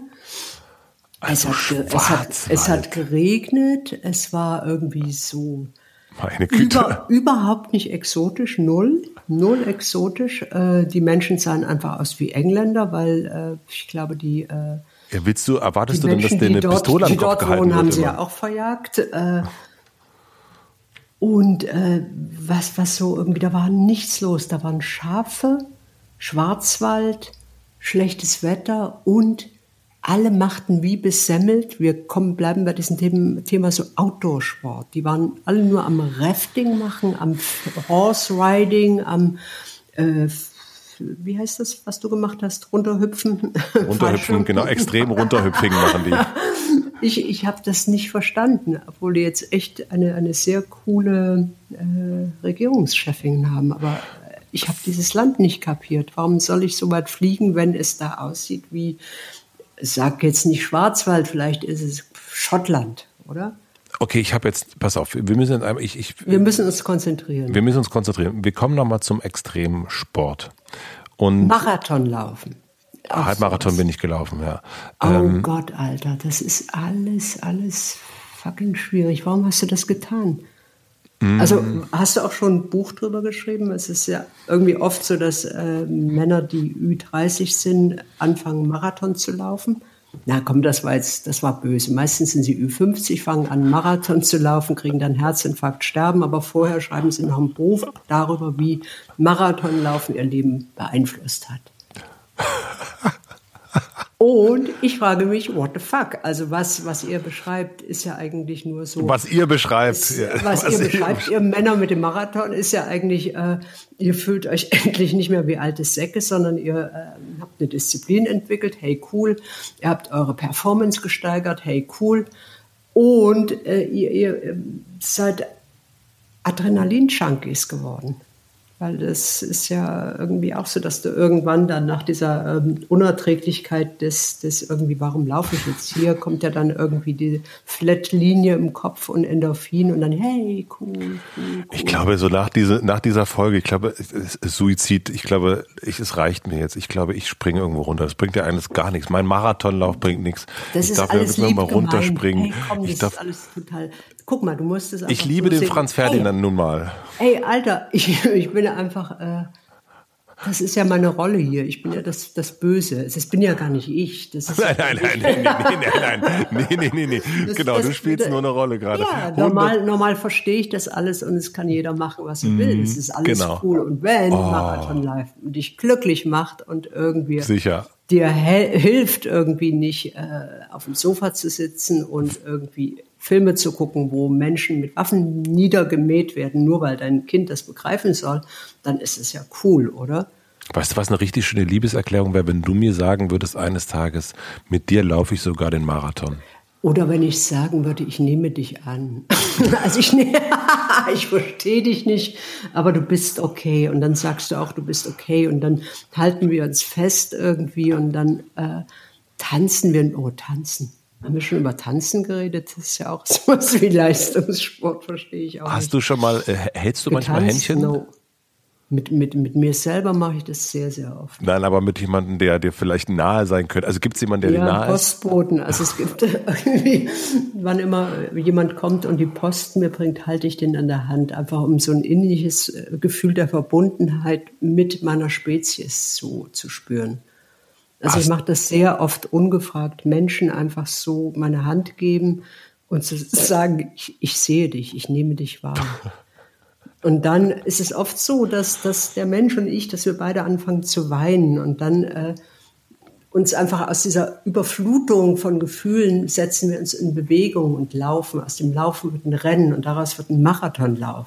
Also es, hat, es, hat, es hat geregnet. Es war irgendwie so Meine Güte. Über, überhaupt nicht exotisch, null, null exotisch. Äh, die Menschen sahen einfach aus wie Engländer, weil äh, ich glaube, die äh, ja, willst du, erwartest du denn, dass der eine dort, Pistole am Kopf gehalten wohnen, haben immer? sie ja auch verjagt. Äh, und äh, was, was so irgendwie, da war nichts los. Da waren Schafe, Schwarzwald, schlechtes Wetter und alle machten wie besemmelt. Wir kommen, bleiben bei diesem Thema so Outdoor-Sport. Die waren alle nur am Rafting machen, am Horse Riding, am äh, wie heißt das, was du gemacht hast? Runterhüpfen? Runterhüpfen, genau, extrem runterhüpfen machen die. Ich, ich habe das nicht verstanden, obwohl die jetzt echt eine, eine sehr coole äh, Regierungschefin haben. Aber ich habe dieses Land nicht kapiert. Warum soll ich so weit fliegen, wenn es da aussieht wie, sag jetzt nicht Schwarzwald, vielleicht ist es Schottland, oder? Okay, ich habe jetzt, pass auf, wir müssen, ich, ich, wir müssen uns konzentrieren. Wir müssen uns konzentrieren. Wir kommen nochmal zum Extremsport. Und Marathon laufen. Halbmarathon bin ich gelaufen, ja. Oh ähm, Gott, Alter, das ist alles, alles fucking schwierig. Warum hast du das getan? Also hast du auch schon ein Buch drüber geschrieben? Es ist ja irgendwie oft so, dass äh, Männer, die Ü30 sind, anfangen Marathon zu laufen. Na komm, das war jetzt, das war böse. Meistens sind sie Ü50, fangen an Marathon zu laufen, kriegen dann Herzinfarkt, sterben, aber vorher schreiben sie noch ein Buch darüber, wie Marathonlaufen ihr Leben beeinflusst hat. Und ich frage mich, what the fuck? Also was, was ihr beschreibt, ist ja eigentlich nur so. Was ihr beschreibt. Ist, ja, was, was, ihr beschreibt, ihr Männer mit dem Marathon, ist ja eigentlich, äh, ihr fühlt euch endlich nicht mehr wie alte Säcke, sondern ihr äh, habt eine Disziplin entwickelt. Hey, cool. Ihr habt eure Performance gesteigert. Hey, cool. Und äh, ihr, ihr äh, seid Adrenalin-Junkies geworden. Weil das ist ja irgendwie auch so, dass du irgendwann dann nach dieser ähm, Unerträglichkeit des, des irgendwie, warum laufe ich jetzt hier, kommt ja dann irgendwie die Flat-Linie im Kopf und Endorphin und dann, hey, cool, cool, cool. Ich glaube, so nach, diese, nach dieser Folge, ich glaube, Suizid, ich glaube, ich, es reicht mir jetzt. Ich glaube, ich springe irgendwo runter. Das bringt ja eines gar nichts. Mein Marathonlauf bringt nichts. Das ich ist darf alles ja mal runterspringen. Hey, komm, das ich darf, ist alles total. Guck mal, du musst es Ich liebe den sehen. Franz Ferdinand hey, nun mal. Ey, Alter, ich, ich bin einfach. Äh, Das ist ja meine Rolle hier. Ich bin ja das, das Böse. Das bin ja gar nicht ich. Nein, nein, nein, nein, nein, nein, nein, nein, nee. Das, genau, das, du spielst das, nur eine Rolle gerade. Ja, normal, normal verstehe ich das alles und es kann jeder machen, was er will. Mhm, es ist alles genau. cool. Und wenn oh. Marathon Live dich glücklich macht und irgendwie Sicher. dir hilft, irgendwie nicht äh, auf dem Sofa zu sitzen und irgendwie Filme zu gucken, wo Menschen mit Waffen niedergemäht werden, nur weil dein Kind das begreifen soll, dann ist es ja cool, oder? Weißt du, was eine richtig schöne Liebeserklärung wäre, wenn du mir sagen würdest, eines Tages, mit dir laufe ich sogar den Marathon? Oder wenn ich sagen würde, ich nehme dich an. also ich, ne ich verstehe dich nicht, aber du bist okay. Und dann sagst du auch, du bist okay. Und dann halten wir uns fest irgendwie und dann äh, tanzen wir. Oh, tanzen. Haben wir schon über Tanzen geredet? Das ist ja auch sowas wie Leistungssport, verstehe ich auch. Hast nicht. du schon mal, äh, hältst du Getanzt? manchmal Händchen? No. Mit, mit, mit mir selber mache ich das sehr, sehr oft. Nein, aber mit jemandem, der dir vielleicht nahe sein könnte. Also gibt es jemanden, der ja, dir nahe Postboten. ist? Also es gibt irgendwie, wann immer jemand kommt und die Post mir bringt, halte ich den an der Hand, einfach um so ein innerliches äh, Gefühl der Verbundenheit mit meiner Spezies zu, zu spüren. Also ich mache das sehr oft ungefragt, Menschen einfach so meine Hand geben und zu sagen, ich, ich sehe dich, ich nehme dich wahr. Und dann ist es oft so, dass, dass der Mensch und ich, dass wir beide anfangen zu weinen und dann äh, uns einfach aus dieser Überflutung von Gefühlen setzen wir uns in Bewegung und laufen. Aus dem Laufen wird ein Rennen und daraus wird ein Marathonlauf.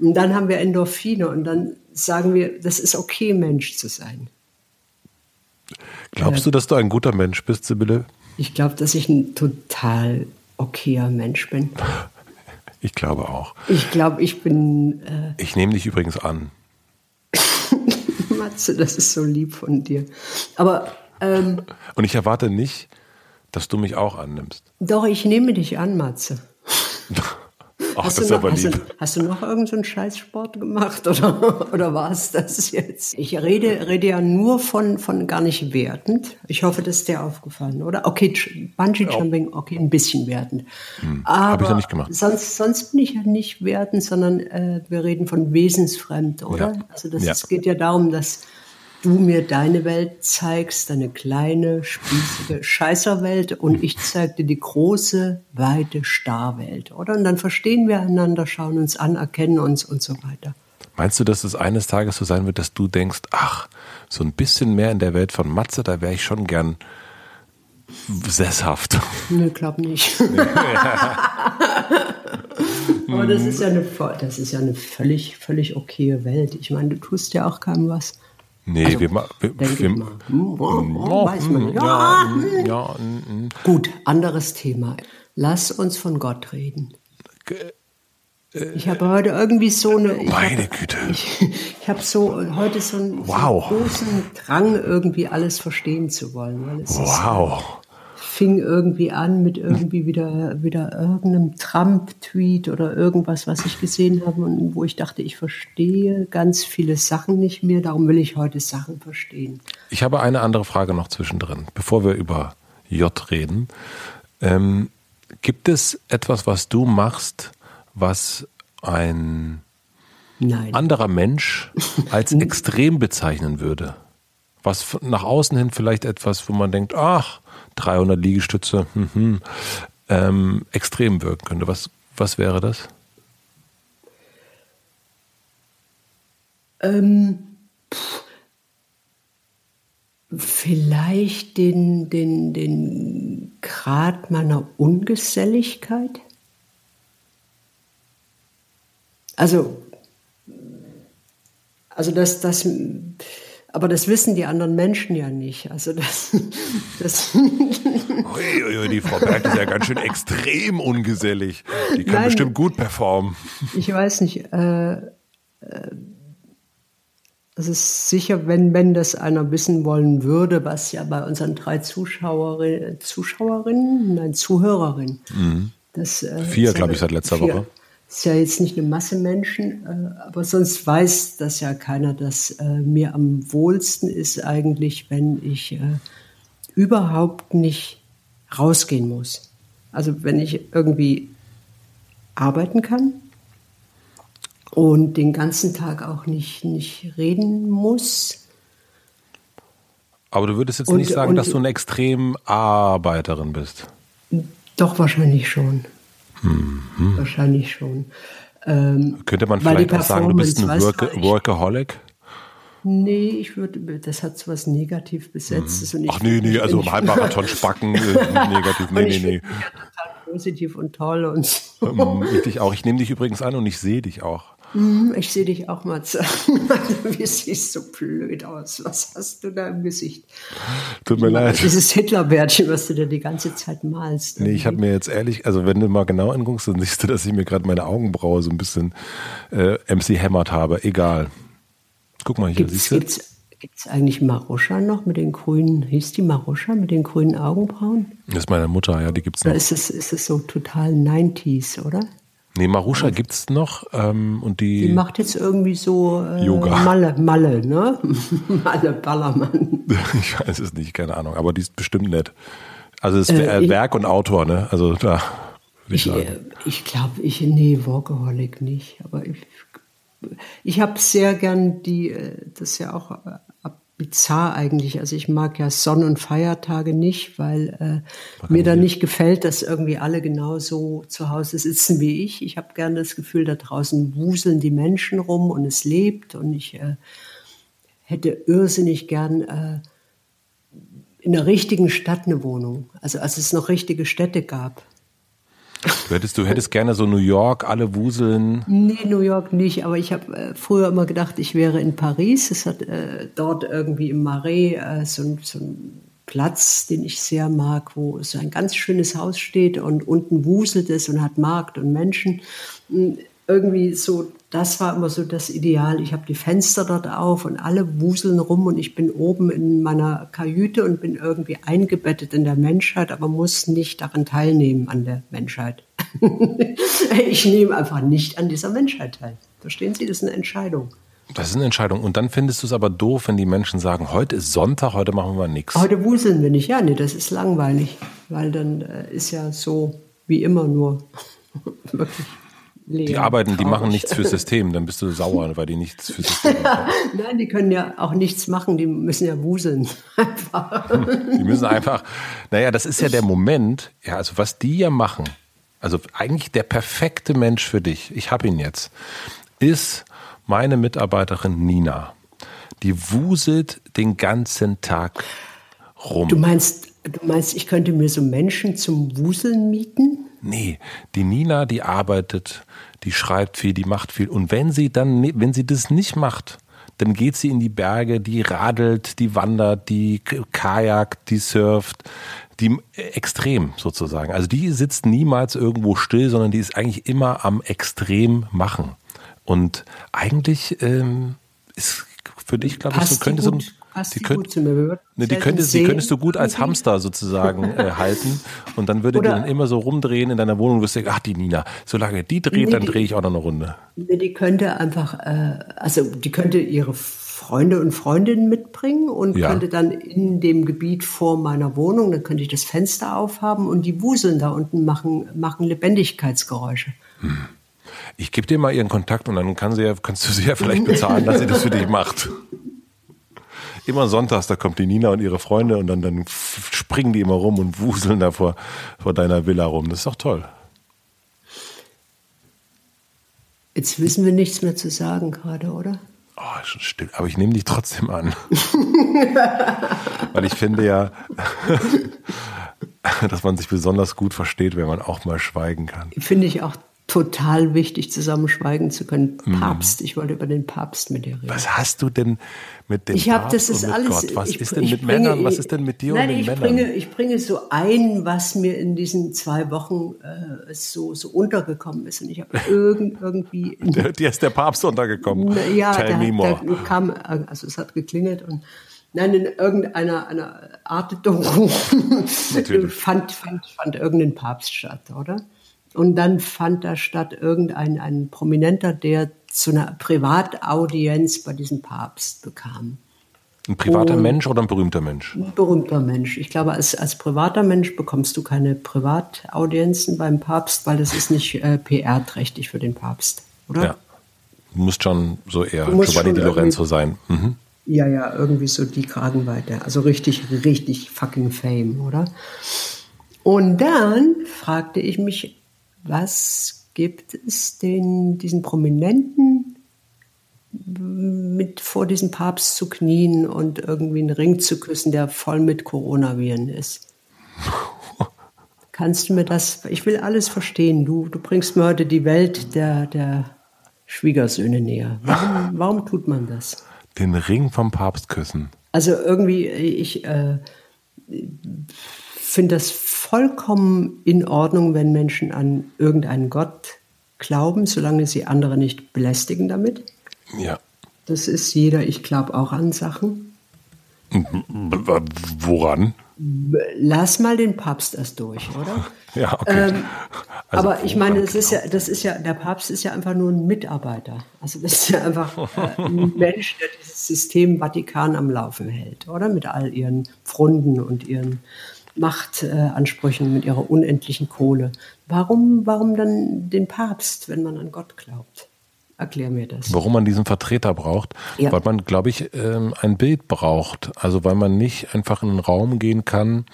Und dann haben wir Endorphine und dann sagen wir, das ist okay, Mensch zu sein. Glaubst du, dass du ein guter Mensch bist, Sibylle? Ich glaube, dass ich ein total okayer Mensch bin. Ich glaube auch. Ich glaube, ich bin. Äh ich nehme dich übrigens an. Matze, das ist so lieb von dir. Aber. Ähm, Und ich erwarte nicht, dass du mich auch annimmst. Doch, ich nehme dich an, Matze. Ach, hast das ist noch, aber lieb. Hast du, hast du noch irgendeinen so Scheißsport gemacht oder, oder war es das jetzt? Ich rede, rede ja nur von, von gar nicht wertend. Ich hoffe, das ist dir aufgefallen, oder? Okay, Bungee Jumping, okay, ein bisschen wertend. Hm, Habe ich ja nicht gemacht. Sonst, sonst bin ich ja nicht wertend, sondern äh, wir reden von wesensfremd, oder? Ja. Also das ja. geht ja darum, dass du mir deine Welt zeigst, deine kleine, spießige Scheißerwelt und ich zeig dir die große, weite Starwelt, oder? Und dann verstehen wir einander, schauen uns an, erkennen uns und so weiter. Meinst du, dass es eines Tages so sein wird, dass du denkst, ach, so ein bisschen mehr in der Welt von Matze, da wäre ich schon gern sesshaft? Nö, glaub nicht. Aber das ist ja eine, das ist ja eine völlig, völlig okaye Welt. Ich meine, du tust ja auch keinem was. Nee, also, wir, wir, wir hm, hm, weiß man. Ja, hm. ja, ja, Gut, anderes Thema. Lass uns von Gott reden. Ich habe heute irgendwie so eine. Meine hab, Güte. Ich, ich habe so heute so einen, wow. so einen großen Drang, irgendwie alles verstehen zu wollen. wow. Fing irgendwie an mit irgendwie wieder, wieder irgendeinem Trump-Tweet oder irgendwas, was ich gesehen habe und wo ich dachte, ich verstehe ganz viele Sachen nicht mehr, darum will ich heute Sachen verstehen. Ich habe eine andere Frage noch zwischendrin, bevor wir über J reden. Ähm, gibt es etwas, was du machst, was ein Nein. anderer Mensch als extrem bezeichnen würde? Was nach außen hin vielleicht etwas, wo man denkt, ach, 300 Liegestütze hm, hm, ähm, extrem wirken könnte. Was, was wäre das? Ähm, vielleicht den, den, den Grad meiner Ungeselligkeit. Also, also dass das aber das wissen die anderen Menschen ja nicht. Also das. das Uiuiui, die Frau Berg ist ja ganz schön extrem ungesellig. Die kann Nein, bestimmt gut performen. Ich weiß nicht. Äh, äh, es ist sicher, wenn, wenn das einer wissen wollen würde, was ja bei unseren drei Zuschauerinnen, Zuschauerinnen, nein, Zuhörerinnen. Mhm. Das, äh, vier, glaube ich, seit letzter vier. Woche ist ja jetzt nicht eine Masse Menschen, äh, aber sonst weiß das ja keiner, dass äh, mir am wohlsten ist eigentlich, wenn ich äh, überhaupt nicht rausgehen muss. Also wenn ich irgendwie arbeiten kann und den ganzen Tag auch nicht, nicht reden muss Aber du würdest jetzt und, nicht sagen, dass du eine extrem Arbeiterin bist. Doch, wahrscheinlich schon. Mhm. Wahrscheinlich schon. Ähm, Könnte man vielleicht auch sagen, du bist ein Work Workaholic? Nee, ich würde, das hat so was negativ besetztes. Mhm. Ach nee, nee, also im Halbmarathon spacken, äh, negativ, nee, nee, nee. total positiv und toll und so. Ähm, ich dich auch. Ich nehme dich übrigens an und ich sehe dich auch. Mhm, ich sehe dich auch mal. Wie siehst so blöd aus? Was hast du da im Gesicht? Tut mir leid. Dieses Hitlerbärtchen, was du da die ganze Zeit malst. Nee, ich habe mir jetzt ehrlich, also wenn du mal genau anguckst, dann siehst du, dass ich mir gerade meine Augenbraue so ein bisschen äh, MC hämmert habe. Egal. Guck mal hier, gibt's, siehst du? Gibt's, gibt's eigentlich Maruscha noch mit den grünen, hieß die Maruscha mit den grünen Augenbrauen? Das ist meine Mutter, ja, die gibt's noch. Oder ist es, ist es so total 90s, oder? Nee, Maruscha also, gibt's noch ähm, und die. Die macht jetzt irgendwie so äh, Yoga. Malle, Malle, ne? Malle Ballermann. ich weiß es nicht, keine Ahnung, aber die ist bestimmt nett. Also ist äh, Werk und Autor, ne? Also da. Ich, ich, äh, ich glaube, ich nee, Workaholic nicht, aber ich ich habe sehr gern die, äh, das ist ja auch äh, bizarr eigentlich. Also ich mag ja Sonn- und Feiertage nicht, weil äh, mir da nicht gefällt, dass irgendwie alle genauso zu Hause sitzen wie ich. Ich habe gern das Gefühl, da draußen wuseln die Menschen rum und es lebt und ich äh, hätte irrsinnig gern äh, in der richtigen Stadt eine Wohnung. Also als es noch richtige Städte gab. Du hättest, du hättest gerne so New York, alle wuseln. Nee, New York nicht, aber ich habe äh, früher immer gedacht, ich wäre in Paris. Es hat äh, dort irgendwie im Marais äh, so, so ein Platz, den ich sehr mag, wo so ein ganz schönes Haus steht und unten wuselt es und hat Markt und Menschen. Irgendwie so das war immer so das Ideal. Ich habe die Fenster dort auf und alle wuseln rum und ich bin oben in meiner Kajüte und bin irgendwie eingebettet in der Menschheit, aber muss nicht daran teilnehmen an der Menschheit. ich nehme einfach nicht an dieser Menschheit teil. Verstehen Sie, das ist eine Entscheidung. Das ist eine Entscheidung. Und dann findest du es aber doof, wenn die Menschen sagen, heute ist Sonntag, heute machen wir nichts. Heute wuseln wir nicht. Ja, nee, das ist langweilig, weil dann äh, ist ja so wie immer nur. Wirklich. Leer, die arbeiten, die machen nichts fürs System, dann bist du sauer, weil die nichts fürs System machen. Nein, die können ja auch nichts machen, die müssen ja wuseln. die müssen einfach, naja, das ist ja der Moment, ja, also was die ja machen, also eigentlich der perfekte Mensch für dich, ich habe ihn jetzt, ist meine Mitarbeiterin Nina. Die wuselt den ganzen Tag rum. Du meinst, du meinst, ich könnte mir so Menschen zum Wuseln mieten? Nee, die Nina, die arbeitet, die schreibt viel, die macht viel. Und wenn sie dann, wenn sie das nicht macht, dann geht sie in die Berge, die radelt, die wandert, die kajakt, die surft, die äh, extrem sozusagen. Also die sitzt niemals irgendwo still, sondern die ist eigentlich immer am extrem machen. Und eigentlich ähm, ist für dich, glaube ich, so könnte so Passt die, die könnt, gut zu mir. Ne, die, könntest, die könntest du gut als Hamster sozusagen äh, halten und dann würde Oder die dann immer so rumdrehen in deiner Wohnung und wirst du ach die Nina, solange die dreht, nee, dann drehe ich auch noch eine Runde. Nee, die könnte einfach, äh, also die könnte ihre Freunde und Freundinnen mitbringen und ja. könnte dann in dem Gebiet vor meiner Wohnung, dann könnte ich das Fenster aufhaben und die wuseln da unten machen, machen Lebendigkeitsgeräusche. Hm. Ich gebe dir mal ihren Kontakt und dann kann sie ja, kannst du sie ja vielleicht bezahlen, dass sie das für dich macht immer sonntags, da kommt die Nina und ihre Freunde und dann, dann springen die immer rum und wuseln da vor, vor deiner Villa rum. Das ist doch toll. Jetzt wissen wir nichts mehr zu sagen gerade, oder? Oh, schon still. Aber ich nehme dich trotzdem an. Weil ich finde ja, dass man sich besonders gut versteht, wenn man auch mal schweigen kann. Finde ich auch total wichtig, zusammen schweigen zu können. Mhm. Papst, ich wollte über den Papst mit dir reden. Was hast du denn mit dem ich Papst das ist alles, Gott? Was ich, ist denn mit bringe, Männern? Was ist denn mit dir nein, und den ich Männern? Bringe, ich bringe so ein, was mir in diesen zwei Wochen äh, so, so untergekommen ist. Und ich habe irgend, irgendwie... Dir ist der Papst untergekommen. Ja, Tell der, der kam, also es hat geklingelt und Nein, in irgendeiner einer Art Doku fand, fand, fand irgendein Papst statt, oder? Und dann fand da statt irgendein ein Prominenter, der zu einer Privataudienz bei diesem Papst bekam. Ein privater und Mensch oder ein berühmter Mensch? Ein berühmter Mensch. Ich glaube, als, als privater Mensch bekommst du keine Privataudienzen beim Papst, weil das ist nicht äh, PR-trächtig für den Papst, oder? Ja. Du musst schon so eher Giovanni Di Lorenzo sein. Mhm. Ja, ja, irgendwie so die Kragenweite. Also richtig, richtig fucking Fame, oder? Und dann fragte ich mich, was gibt es denn diesen Prominenten mit vor diesem Papst zu knien und irgendwie einen Ring zu küssen, der voll mit Coronaviren ist? Kannst du mir das, ich will alles verstehen. Du, du bringst mir heute die Welt der, der Schwiegersöhne näher. Warum, warum tut man das? Den Ring vom Papst küssen. Also irgendwie, ich äh, finde das vollkommen in Ordnung, wenn Menschen an irgendeinen Gott glauben, solange sie andere nicht belästigen damit. Ja. Das ist jeder, ich glaube auch an Sachen. Woran? Lass mal den Papst erst durch, oder? ja, okay. Ähm, also aber ich meine, das ist ja, das ist ja, der Papst ist ja einfach nur ein Mitarbeiter. Also das ist ja einfach äh, ein Mensch, der dieses System Vatikan am Laufen hält, oder? Mit all ihren Pfrunden und ihren Machtansprüchen, mit ihrer unendlichen Kohle. Warum, warum dann den Papst, wenn man an Gott glaubt? Erklär mir das. Warum man diesen Vertreter braucht? Ja. Weil man, glaube ich, ähm, ein Bild braucht. Also weil man nicht einfach in einen Raum gehen kann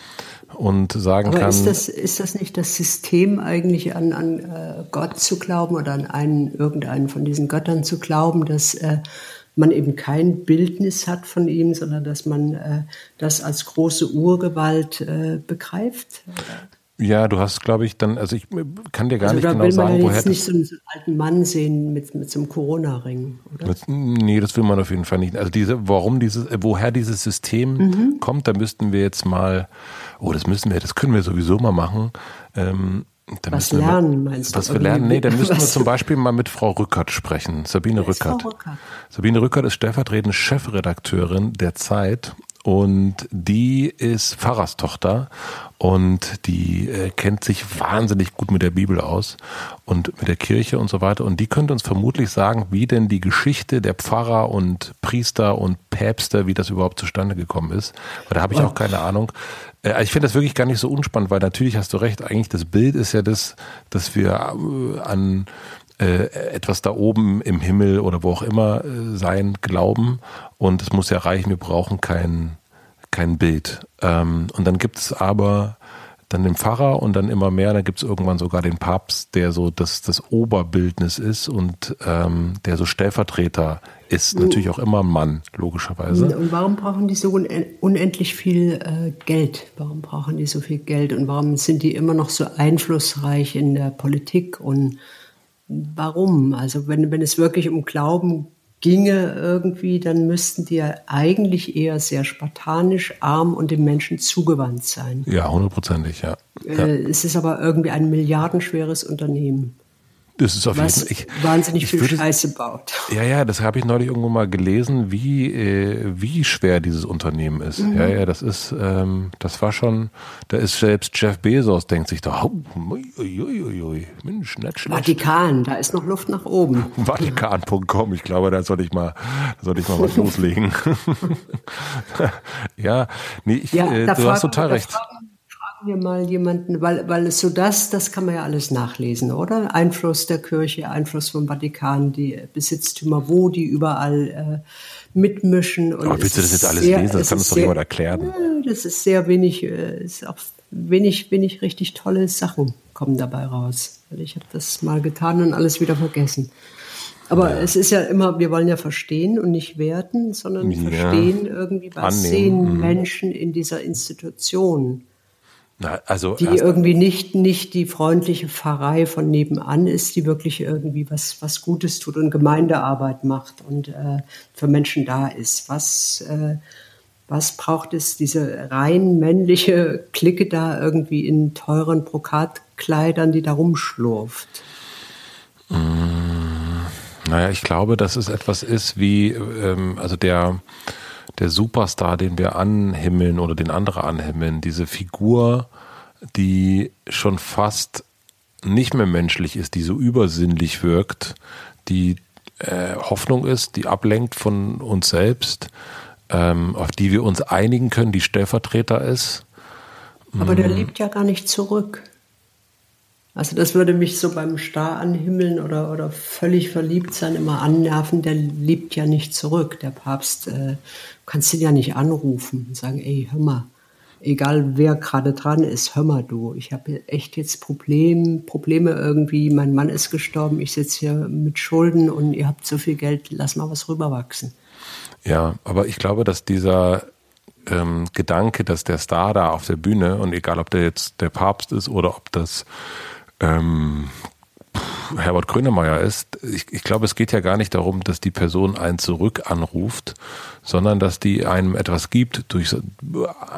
und sagen Aber kann. Ist das, ist das nicht das System eigentlich an, an äh, Gott zu glauben oder an einen, irgendeinen von diesen Göttern zu glauben, dass äh, man eben kein Bildnis hat von ihm, sondern dass man äh, das als große Urgewalt äh, begreift? Ja, du hast, glaube ich, dann, also ich kann dir gar also nicht genau sagen, woher. Man jetzt nicht so einen, alten Mann sehen mit, mit so einem Corona-Ring, oder? Mit, nee, das will man auf jeden Fall nicht. Also diese, warum dieses, woher dieses System mhm. kommt, da müssten wir jetzt mal, oh, das müssen wir, das können wir sowieso mal machen. Ähm, was lernen, wir, meinst du? Was wir lernen? Nee, dann müssen wir zum Beispiel mal mit Frau Rückert sprechen. Sabine Rückert. Rückert. Sabine Rückert ist stellvertretende Chefredakteurin der Zeit und die ist Pfarrerstochter und die äh, kennt sich wahnsinnig gut mit der Bibel aus und mit der Kirche und so weiter. Und die könnte uns vermutlich sagen, wie denn die Geschichte der Pfarrer und Priester und Päpste, wie das überhaupt zustande gekommen ist. Weil da habe ich auch keine Ahnung. Äh, ich finde das wirklich gar nicht so unspannend, weil natürlich hast du recht, eigentlich das Bild ist ja das, dass wir äh, an äh, etwas da oben im Himmel oder wo auch immer äh, sein glauben. Und es muss ja reichen, wir brauchen kein, kein Bild. Ähm, und dann gibt es aber dann den Pfarrer und dann immer mehr, dann gibt es irgendwann sogar den Papst, der so das, das Oberbildnis ist und ähm, der so Stellvertreter ist. Natürlich auch immer ein Mann, logischerweise. Und warum brauchen die so unendlich viel äh, Geld? Warum brauchen die so viel Geld und warum sind die immer noch so einflussreich in der Politik und warum? Also wenn, wenn es wirklich um Glauben ginge irgendwie, dann müssten die ja eigentlich eher sehr spartanisch, arm und dem Menschen zugewandt sein. Ja, hundertprozentig, ja. ja. Äh, es ist aber irgendwie ein milliardenschweres Unternehmen. Das ist auf was jeden Fall. Ich, wahnsinnig ich viel würde, Scheiße baut. Ja, ja, das habe ich neulich irgendwo mal gelesen, wie, äh, wie schwer dieses Unternehmen ist. Mhm. Ja, ja, das ist, ähm, das war schon, da ist selbst Jeff Bezos, denkt sich da, oh, ui, Mensch, nicht schlecht. Vatikan, da ist noch Luft nach oben. Vatikan.com, ich glaube, da soll ich mal, da soll ich mal was loslegen. ja, nee, ich, ja, äh, du hast total recht. Fragen, wir mal jemanden, weil, weil es so das, das kann man ja alles nachlesen, oder? Einfluss der Kirche, Einfluss vom Vatikan, die Besitztümer, wo die überall äh, mitmischen. Und Aber willst du das jetzt alles sehr, lesen? Das kann uns doch jemand erklären. Ja, das ist sehr wenig, äh, ist auch wenig, wenig richtig tolle Sachen kommen dabei raus. Ich habe das mal getan und alles wieder vergessen. Aber ja. es ist ja immer, wir wollen ja verstehen und nicht werten, sondern ja. verstehen irgendwie, was Annehmen. sehen mhm. Menschen in dieser Institution. Na, also die irgendwie nicht, nicht die freundliche Pfarrei von nebenan ist, die wirklich irgendwie was, was Gutes tut und Gemeindearbeit macht und äh, für Menschen da ist. Was, äh, was braucht es, diese rein männliche Clique da irgendwie in teuren Brokatkleidern, die da rumschlurft? Mmh, naja, ich glaube, dass es etwas ist wie, ähm, also der, der Superstar, den wir anhimmeln oder den andere anhimmeln, diese Figur, die schon fast nicht mehr menschlich ist, die so übersinnlich wirkt, die äh, Hoffnung ist, die ablenkt von uns selbst, ähm, auf die wir uns einigen können, die Stellvertreter ist. Aber der mhm. lebt ja gar nicht zurück. Also das würde mich so beim Star anhimmeln oder, oder völlig verliebt sein immer annerven. Der liebt ja nicht zurück. Der Papst, äh, kannst ihn ja nicht anrufen und sagen, ey, hör mal, egal wer gerade dran ist, hör mal du, ich habe echt jetzt Problem, Probleme irgendwie, mein Mann ist gestorben, ich sitze hier mit Schulden und ihr habt so viel Geld, lass mal was rüberwachsen. Ja, aber ich glaube, dass dieser ähm, Gedanke, dass der Star da auf der Bühne und egal ob der jetzt der Papst ist oder ob das ähm, Herbert Grönemeyer ist, ich, ich glaube, es geht ja gar nicht darum, dass die Person einen zurück anruft, sondern dass die einem etwas gibt durch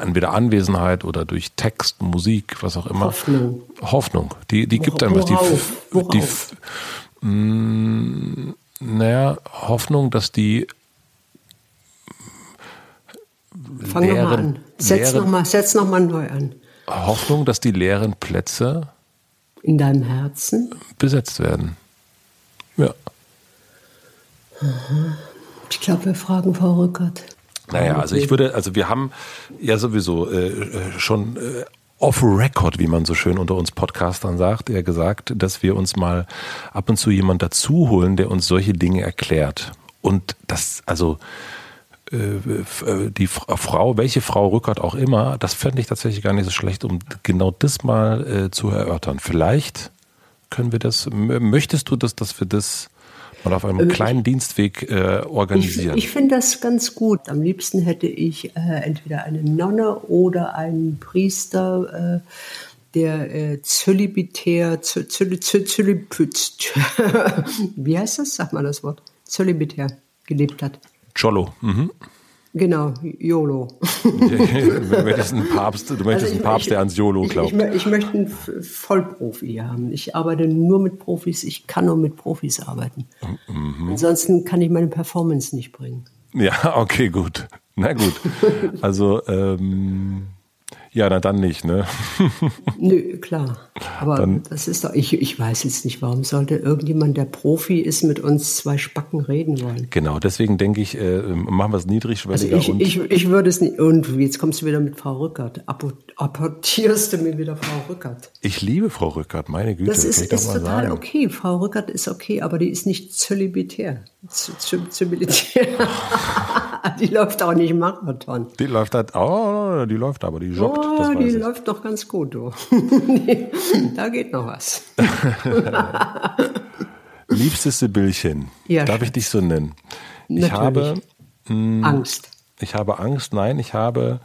entweder Anwesenheit oder durch Text, Musik, was auch immer. Hoffnung. Hoffnung. Die, die gibt einem was. Die, Worauf? die, mh, mm, naja, Hoffnung, dass die Fang nochmal an. Setz nochmal noch mal neu an. Hoffnung, dass die leeren Plätze in deinem Herzen besetzt werden. Ja. Ich glaube, wir fragen Frau Rückert. Naja, also ich würde, also wir haben ja sowieso äh, schon äh, off record, wie man so schön unter uns Podcastern sagt, ja gesagt, dass wir uns mal ab und zu jemand dazu holen, der uns solche Dinge erklärt. Und das, also äh, äh, die Frau, welche Frau Rückert auch immer, das fände ich tatsächlich gar nicht so schlecht, um genau das mal äh, zu erörtern. Vielleicht können wir das, möchtest du das, dass wir das mal auf einem äh, kleinen Dienstweg äh, organisieren? Ich, ich finde das ganz gut. Am liebsten hätte ich äh, entweder eine Nonne oder einen Priester, äh, der äh, zölibitär, zölibitär, wie heißt das? Sag mal das Wort. Zölibitär gelebt hat. Cholo. Mhm. Genau, YOLO. du möchtest einen Papst, du möchtest also einen Papst, der ans YOLO glaubt. Ich, ich, ich, möchte einen Vollprofi haben. Ich arbeite nur mit Profis, ich kann nur mit Profis arbeiten. Mhm. Ansonsten kann ich meine Performance nicht bringen. Ja, okay, gut. Na gut. Also, ähm, ja, na dann nicht, ne? Nö, klar. Aber dann, das ist doch, ich, ich weiß jetzt nicht, warum sollte irgendjemand, der Profi ist, mit uns zwei Spacken reden wollen. Genau, deswegen denke ich, äh, machen wir es niedrigschwelliger. Also ich, ich, ich würde es nicht, und jetzt kommst du wieder mit Frau Rückert. Apportierst du mir wieder Frau Rückert? Ich liebe Frau Rückert, meine Güte. Das ist, ist total sagen. okay. Frau Rückert ist okay, aber die ist nicht zölibitär. Zölibitär. die läuft auch nicht Marathon. Die läuft halt, oh, die läuft aber, die joggt. Oh, die ich. läuft doch ganz gut, du. da geht noch was. Liebstes Sibyllchen, ja, darf ich dich so nennen? Natürlich. Ich habe mh, hm, Angst. Ich habe Angst, nein, ich habe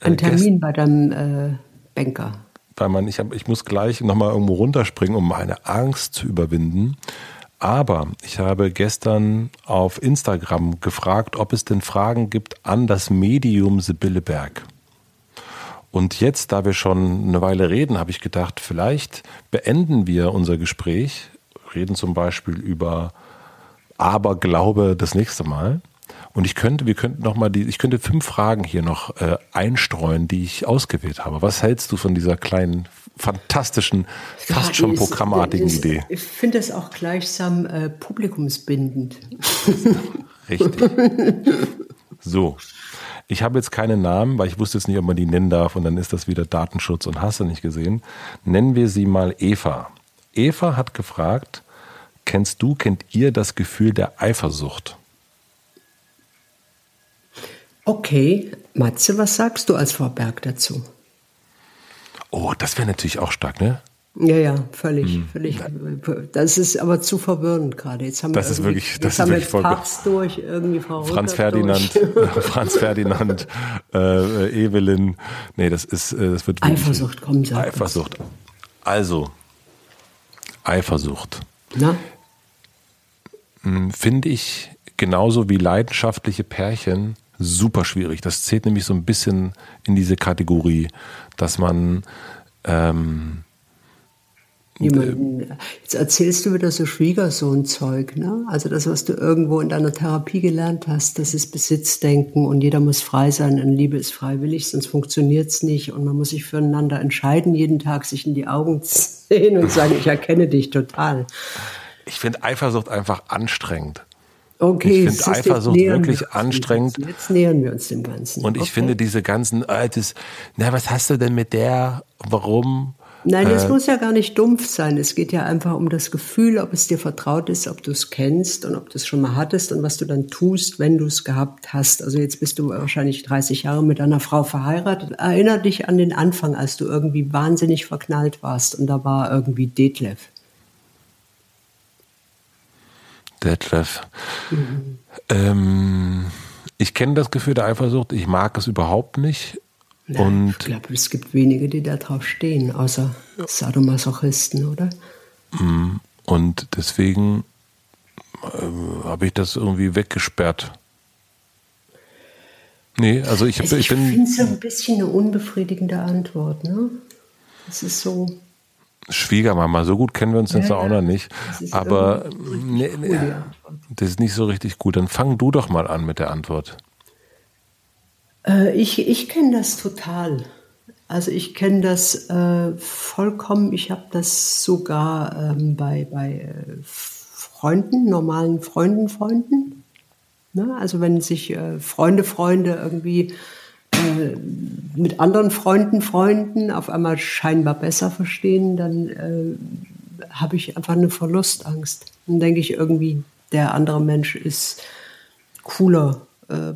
äh, einen Termin bei deinem äh, Banker. Weil man, ich, hab, ich muss gleich nochmal irgendwo runterspringen, um meine Angst zu überwinden. Aber ich habe gestern auf Instagram gefragt, ob es denn Fragen gibt an das Medium Sibylle Berg. Und jetzt, da wir schon eine Weile reden, habe ich gedacht, vielleicht beenden wir unser Gespräch, reden zum Beispiel über Aberglaube das nächste Mal. Und ich könnte, wir könnten noch mal die, ich könnte fünf Fragen hier noch äh, einstreuen, die ich ausgewählt habe. Was hältst du von dieser kleinen, fantastischen, fast ja, schon ist, programmartigen ist, Idee? Ich finde es auch gleichsam äh, publikumsbindend. Richtig. So. Ich habe jetzt keinen Namen, weil ich wusste jetzt nicht, ob man die nennen darf und dann ist das wieder Datenschutz und hast du nicht gesehen. Nennen wir sie mal Eva. Eva hat gefragt, kennst du, kennt ihr das Gefühl der Eifersucht? Okay, Matze, was sagst du als Frau Berg dazu? Oh, das wäre natürlich auch stark, ne? Ja, ja, völlig, hm. völlig. Das ist aber zu verwirrend gerade. Jetzt haben das wir ist wirklich, das ist wirklich wir Papst durch, irgendwie Frau Franz Ferdinand, Franz Ferdinand, äh, Evelyn. Nee, das ist, äh, das wird wirklich, Eifersucht, komm, sag Eifersucht. Also, Eifersucht. Na? Hm, finde ich genauso wie leidenschaftliche Pärchen super schwierig. Das zählt nämlich so ein bisschen in diese Kategorie, dass man ähm, Jemanden, jetzt erzählst du wieder so Schwiegersohn-Zeug, ne? Also das, was du irgendwo in deiner Therapie gelernt hast, das ist Besitzdenken und jeder muss frei sein und Liebe ist freiwillig, sonst funktioniert es nicht und man muss sich füreinander entscheiden, jeden Tag sich in die Augen sehen und sagen, ich erkenne dich total. Ich finde Eifersucht einfach anstrengend. Okay, ich finde Eifersucht wirklich anstrengend. Jetzt nähern wir uns dem Ganzen. Und ich okay. finde diese ganzen, äh, das, na, was hast du denn mit der? Warum? Nein, das äh, muss ja gar nicht dumpf sein. Es geht ja einfach um das Gefühl, ob es dir vertraut ist, ob du es kennst und ob du es schon mal hattest und was du dann tust, wenn du es gehabt hast. Also jetzt bist du wahrscheinlich 30 Jahre mit einer Frau verheiratet. Erinner dich an den Anfang, als du irgendwie wahnsinnig verknallt warst und da war irgendwie Detlef. Detlef. Mhm. Ähm, ich kenne das Gefühl der Eifersucht. Ich mag es überhaupt nicht. Ja, und ich glaube, es gibt wenige, die da drauf stehen, außer Sadomasochisten, oder? Mm, und deswegen äh, habe ich das irgendwie weggesperrt. Nee, also ich, also ich, ich bin. Ich finde es so ein bisschen eine unbefriedigende Antwort, ne? Es ist so. Schwiegermama, so gut kennen wir uns ja, jetzt auch noch nicht. Aber nee, nee, das ist nicht so richtig gut. Dann fang du doch mal an mit der Antwort. Äh, ich ich kenne das total. Also ich kenne das äh, vollkommen. Ich habe das sogar ähm, bei, bei äh, Freunden, normalen Freunden, Freunden. Ne? Also wenn sich äh, Freunde, Freunde irgendwie äh, mit anderen Freunden, Freunden auf einmal scheinbar besser verstehen, dann äh, habe ich einfach eine Verlustangst. Dann denke ich irgendwie, der andere Mensch ist cooler. Äh,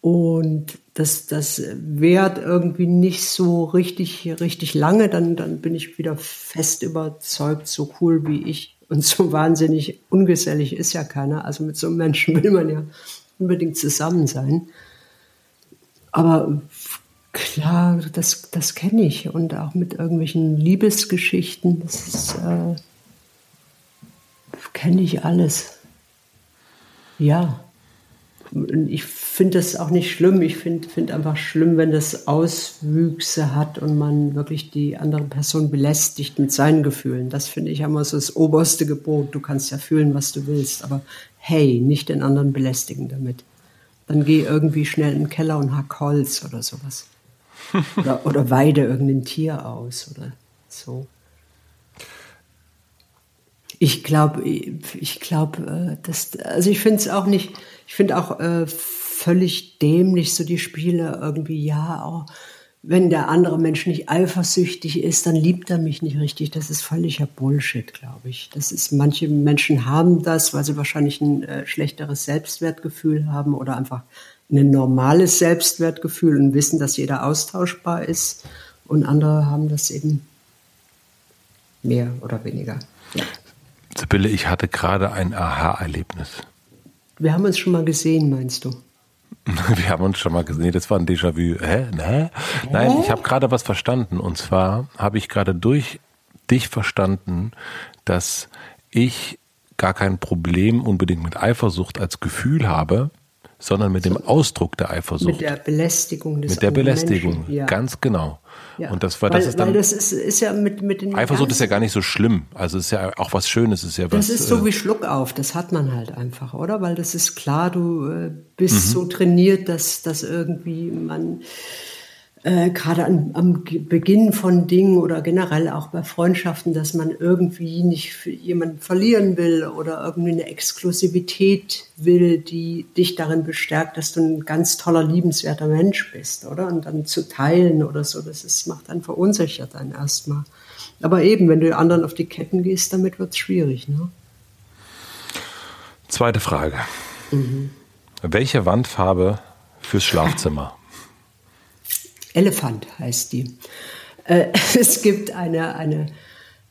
und das, das währt irgendwie nicht so richtig, richtig lange, dann, dann bin ich wieder fest überzeugt, so cool wie ich und so wahnsinnig ungesellig ist ja keiner. Also mit so einem Menschen will man ja unbedingt zusammen sein. Aber klar, das, das kenne ich. Und auch mit irgendwelchen Liebesgeschichten, das äh, kenne ich alles. Ja. Ich finde das auch nicht schlimm. Ich finde find einfach schlimm, wenn das Auswüchse hat und man wirklich die andere Person belästigt mit seinen Gefühlen. Das finde ich immer so das oberste Gebot. Du kannst ja fühlen, was du willst, aber hey, nicht den anderen belästigen damit. Dann geh irgendwie schnell in den Keller und hack Holz oder sowas. oder, oder weide irgendein Tier aus oder so. Ich glaube, ich glaube, äh, dass, also ich finde es auch nicht, ich finde auch äh, völlig dämlich so die Spiele irgendwie, ja, auch wenn der andere Mensch nicht eifersüchtig ist, dann liebt er mich nicht richtig. Das ist völliger Bullshit, glaube ich. Das ist, manche Menschen haben das, weil sie wahrscheinlich ein äh, schlechteres Selbstwertgefühl haben oder einfach ein normales Selbstwertgefühl und wissen, dass jeder austauschbar ist. Und andere haben das eben mehr oder weniger. Ja. Sibylle, ich hatte gerade ein Aha-Erlebnis. Wir haben uns schon mal gesehen, meinst du? Wir haben uns schon mal gesehen. Das war ein Déjà-vu. Hä? Ne? Nein, ich habe gerade was verstanden. Und zwar habe ich gerade durch dich verstanden, dass ich gar kein Problem unbedingt mit Eifersucht als Gefühl habe, sondern mit dem Ausdruck der Eifersucht. Mit der Belästigung des Mit der Belästigung, ja. ganz genau. Ja. Und das war, das weil, ist dann. Das ist, ist ja mit, mit den. Eifersucht ist ja gar nicht so schlimm. Also ist ja auch was Schönes, ist ja was. Das ist so äh, wie Schluck auf. Das hat man halt einfach, oder? Weil das ist klar, du äh, bist mhm. so trainiert, dass, dass irgendwie man äh, gerade am, am Beginn von Dingen oder generell auch bei Freundschaften, dass man irgendwie nicht jemanden verlieren will oder irgendwie eine Exklusivität will, die dich darin bestärkt, dass du ein ganz toller, liebenswerter Mensch bist, oder? Und dann zu teilen oder so, das ist, macht dann verunsichert dann erstmal. Aber eben, wenn du anderen auf die Ketten gehst, damit wird es schwierig, ne? Zweite Frage. Mhm. Welche Wandfarbe fürs Schlafzimmer? Elefant heißt die. Äh, es gibt eine, eine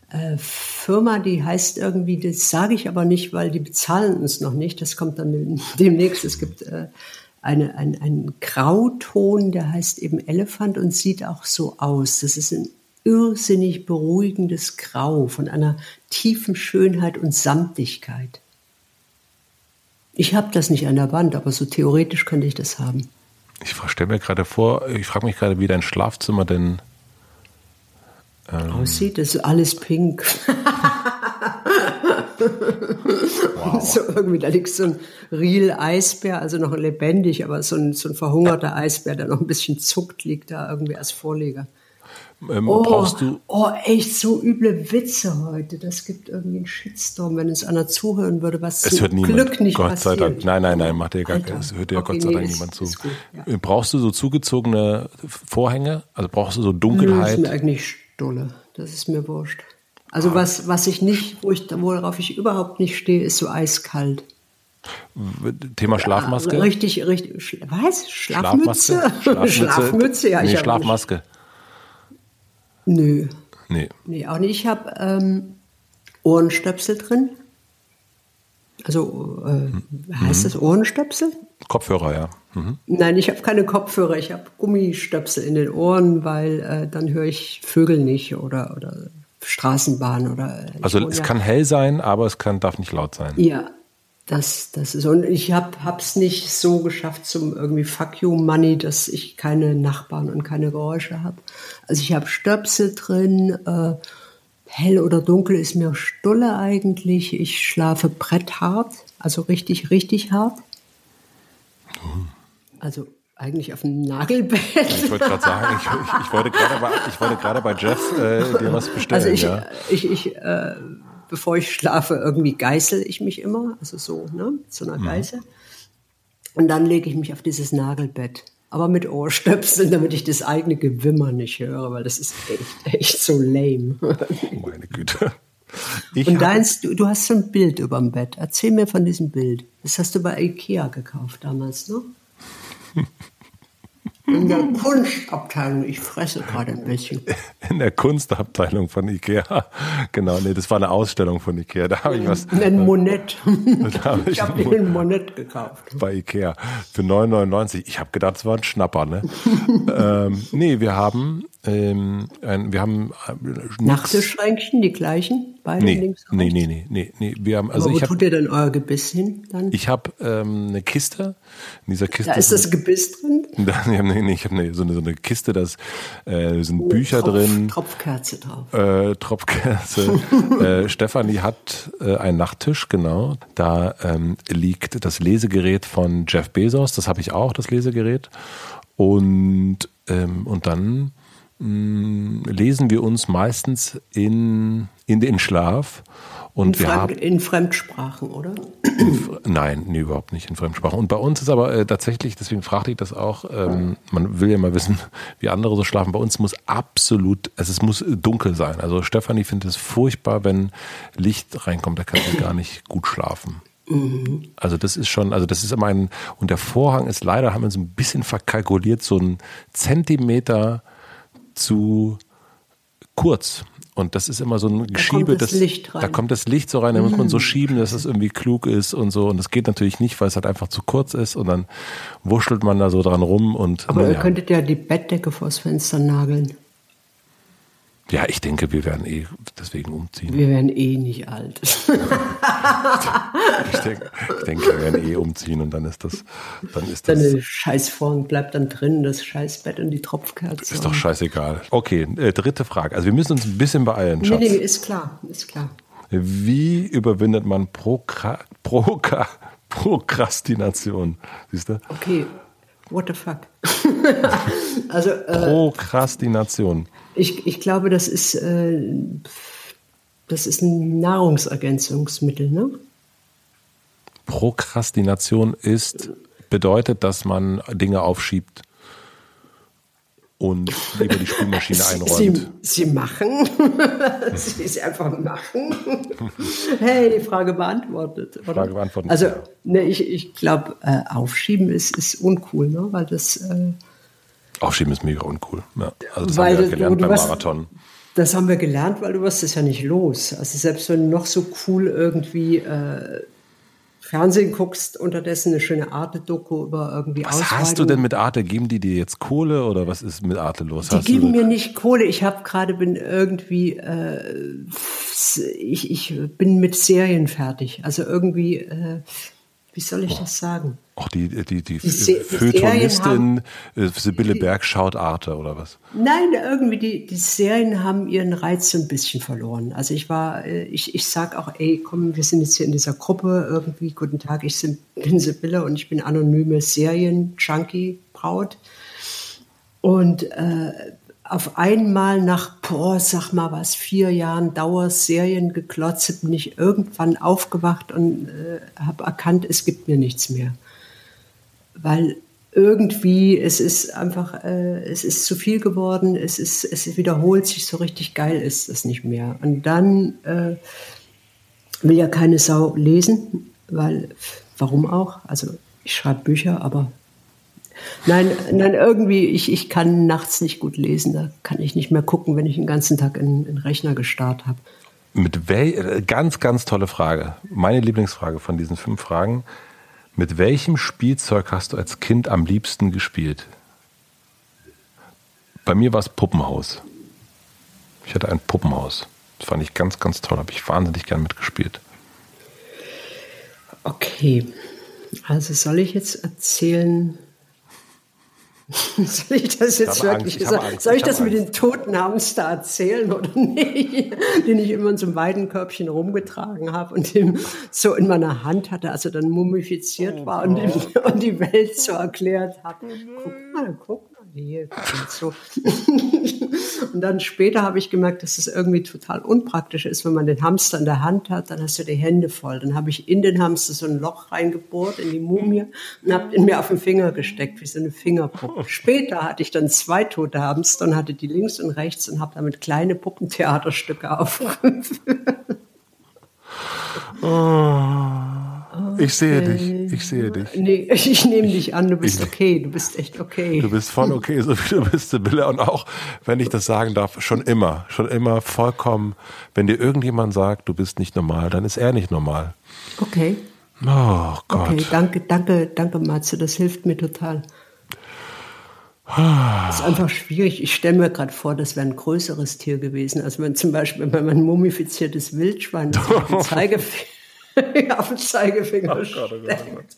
äh, Firma, die heißt irgendwie, das sage ich aber nicht, weil die bezahlen uns noch nicht. Das kommt dann demnächst. Es gibt äh, eine, ein, einen Grauton, der heißt eben Elefant und sieht auch so aus. Das ist ein irrsinnig beruhigendes Grau von einer tiefen Schönheit und Samtigkeit. Ich habe das nicht an der Wand, aber so theoretisch könnte ich das haben. Ich stelle mir gerade vor, ich frage mich gerade, wie dein Schlafzimmer denn ähm, aussieht. Das ist alles pink. wow. So irgendwie, da liegt so ein Riel-Eisbär, also noch lebendig, aber so ein, so ein verhungerter Eisbär, der noch ein bisschen zuckt, liegt da irgendwie als Vorleger. Ähm, oh, brauchst du. Oh, echt so üble Witze heute. Das gibt irgendwie einen Shitstorm, wenn es einer zuhören würde, was es hört niemand. Glück nicht Gott passiert. sei Dank. Nein, nein, nein, macht dir gar keinen. Es hört dir okay, Gott sei nee, Dank niemand zu. Gut, ja. Brauchst du so zugezogene Vorhänge? Also brauchst du so Dunkelheit? Nö, ist mir eigentlich Stulle. Das ist mir wurscht. Also ah. was, was ich nicht, wo ich, worauf ich überhaupt nicht stehe, ist so eiskalt. Thema Schlafmaske? Ja, richtig, richtig. Was? Schlafmütze? Schlafmaske? Schlafmütze, ja. Nee, Schlafmaske. Nö. Nee. Nee, auch nicht. Ich habe ähm, Ohrenstöpsel drin. Also, äh, heißt mhm. das Ohrenstöpsel? Kopfhörer, ja. Mhm. Nein, ich habe keine Kopfhörer. Ich habe Gummistöpsel in den Ohren, weil äh, dann höre ich Vögel nicht oder, oder Straßenbahn oder. Also es ja. kann hell sein, aber es kann, darf nicht laut sein. Ja, das, das ist, und ich habe es nicht so geschafft zum irgendwie Fuck you Money, dass ich keine Nachbarn und keine Geräusche habe. Also ich habe Stöpsel drin, äh, hell oder dunkel ist mir Stulle eigentlich. Ich schlafe bretthart, also richtig, richtig hart. Also eigentlich auf dem Nagelbett. Ich wollte gerade sagen, ich, ich, ich wollte gerade bei, ich wollte gerade bei Jeff äh, dir was bestellen. Also ich, ja. ich, ich äh, bevor ich schlafe, irgendwie geißel ich mich immer, also so, ne, zu einer mhm. Geißel. Und dann lege ich mich auf dieses Nagelbett, aber mit Ohrstöpseln, damit ich das eigene Gewimmer nicht höre, weil das ist echt, echt so lame. Oh meine Güte. Ich Und deins, du, du hast so ein Bild über dem Bett. Erzähl mir von diesem Bild. Das hast du bei Ikea gekauft damals, ne? In der Kunstabteilung, ich fresse gerade ein bisschen. In der Kunstabteilung von Ikea. Genau, nee, das war eine Ausstellung von Ikea. Da habe ich was. Ein Monett. Hab ich, ich habe den Monett gekauft. Bei Ikea für 9,99. Ich habe gedacht, es war ein Schnapper, ne? ähm, nee, wir haben ähm, ein, wir haben äh, Nachttischschränkchen, die gleichen, beide nee, links nee, nee, nee, nee, nee, wir haben also Aber wo ich hab, tut ihr denn euer Gebiss hin dann? Ich habe ähm, eine Kiste, in dieser Kiste da ist das Gebiss drin. Da, nee, nee, ich habe eine, so, eine, so eine Kiste, da äh, sind oh, Bücher Tropf, drin, Tropfkerze drauf, äh, Tropfkerze. äh, Stefanie hat äh, einen Nachttisch, genau. Da ähm, liegt das Lesegerät von Jeff Bezos, das habe ich auch, das Lesegerät. Und ähm, und dann Mm, lesen wir uns meistens in, in den Schlaf. Und in, wir Fremd, haben, in Fremdsprachen, oder? In, nein, nee, überhaupt nicht in Fremdsprachen. Und bei uns ist aber äh, tatsächlich, deswegen fragte ich das auch, ähm, man will ja mal wissen, wie andere so schlafen. Bei uns muss absolut, also es muss dunkel sein. Also Stefanie findet es furchtbar, wenn Licht reinkommt, da kann sie gar nicht gut schlafen. Mhm. Also das ist schon, also das ist immer ein, und der Vorhang ist leider, haben wir so ein bisschen verkalkuliert, so ein Zentimeter zu kurz. Und das ist immer so ein Geschiebe, da kommt das, das da kommt das Licht so rein, da muss man so mhm. schieben, dass es irgendwie klug ist und so. Und das geht natürlich nicht, weil es halt einfach zu kurz ist und dann wurschtelt man da so dran rum und. Aber ihr könntet ja die Bettdecke vors Fenster nageln. Ja, ich denke, wir werden eh deswegen umziehen. Wir werden eh nicht alt. ich, denke, ich denke, wir werden eh umziehen und dann ist das, dann ist das. Deine Scheißvorhang bleibt dann drin, das Scheißbett und die Tropfkerze. Ist doch scheißegal. Okay, äh, dritte Frage. Also wir müssen uns ein bisschen beeilen, Schatz. Nee, nee, ist klar, ist klar. Wie überwindet man Prokra Proka Prokrastination? Siehst du? Okay, what the fuck? also, äh, Prokrastination. Ich, ich glaube, das ist, äh, das ist ein Nahrungsergänzungsmittel, ne? Prokrastination ist, bedeutet, dass man Dinge aufschiebt und lieber die Spülmaschine einräumt. Sie, Sie machen. Sie, Sie einfach machen. hey, die Frage beantwortet. Oder? Frage beantwortet. Also, ne, ich, ich glaube, äh, aufschieben ist, ist uncool, ne? weil das. Äh, Aufschieben ist mega uncool. Ja. Also das weil haben wir ja gelernt beim was, Marathon. Das haben wir gelernt, weil du wirst es ja nicht los. Also selbst wenn du noch so cool irgendwie äh, Fernsehen guckst, unterdessen eine schöne Arte-Doku über irgendwie Was hast du denn mit Arte? Geben die dir jetzt Kohle oder was ist mit Arte los? Die hast geben mir nicht Kohle. Ich habe gerade bin irgendwie, äh, ich, ich bin mit Serien fertig. Also irgendwie äh, wie soll ich das sagen? Auch die, die, die, die Feuilletonistin äh, Sibylle Berg schaut Arte oder was? Nein, irgendwie die, die Serien haben ihren Reiz so ein bisschen verloren. Also ich war, äh, ich, ich sag auch, ey, komm, wir sind jetzt hier in dieser Gruppe irgendwie, guten Tag, ich bin Sibylle und ich bin anonyme Serien-Junkie-Braut. Und äh, auf einmal nach, boah, sag mal was, vier Jahren Dauerserien geklotzt, bin ich irgendwann aufgewacht und äh, habe erkannt, es gibt mir nichts mehr. Weil irgendwie, es ist einfach, äh, es ist zu viel geworden, es ist, es wiederholt sich, so richtig geil ist es nicht mehr. Und dann äh, will ja keine Sau lesen, weil, warum auch? Also ich schreibe Bücher, aber nein, nein, irgendwie, ich, ich kann nachts nicht gut lesen, da kann ich nicht mehr gucken, wenn ich den ganzen Tag in den Rechner gestarrt habe. Mit wel ganz, ganz tolle Frage. Meine Lieblingsfrage von diesen fünf Fragen. Mit welchem Spielzeug hast du als Kind am liebsten gespielt? Bei mir war es Puppenhaus. Ich hatte ein Puppenhaus. Das fand ich ganz, ganz toll. Habe ich wahnsinnig gern mitgespielt. Okay. Also soll ich jetzt erzählen, Soll ich das jetzt ich wirklich Angst, ich Soll ich, ich das mit Angst. den toten Hamster erzählen oder nicht? Den ich immer in so einem Weidenkörbchen rumgetragen habe und den so in meiner Hand hatte, als er dann mumifiziert oh war und, und, die Welt so erklärt hat. Guck mal, guck Und, so. und dann später habe ich gemerkt, dass es irgendwie total unpraktisch ist, wenn man den Hamster in der Hand hat, dann hast du die Hände voll. Dann habe ich in den Hamster so ein Loch reingebohrt in die Mumie und habe ihn mir auf den Finger gesteckt, wie so eine Fingerpuppe. Später hatte ich dann zwei tote Hamster und hatte die links und rechts und habe damit kleine Puppentheaterstücke aufgeführt. Oh. Ich sehe dich, ich sehe dich. Nee, ich nehme dich an, du bist okay, du bist echt okay. Du bist voll okay, so wie du bist, Sibylle. Und auch, wenn ich das sagen darf, schon immer, schon immer vollkommen, wenn dir irgendjemand sagt, du bist nicht normal, dann ist er nicht normal. Okay. Oh Gott. Okay, danke, danke, danke, Matze, das hilft mir total. Das ist einfach schwierig. Ich stelle mir gerade vor, das wäre ein größeres Tier gewesen. Also wenn zum Beispiel, wenn man ein mumifiziertes Wildschwein den Zeigefinger auf den Zeigefinger oh Gott, oh Gott, oh Gott.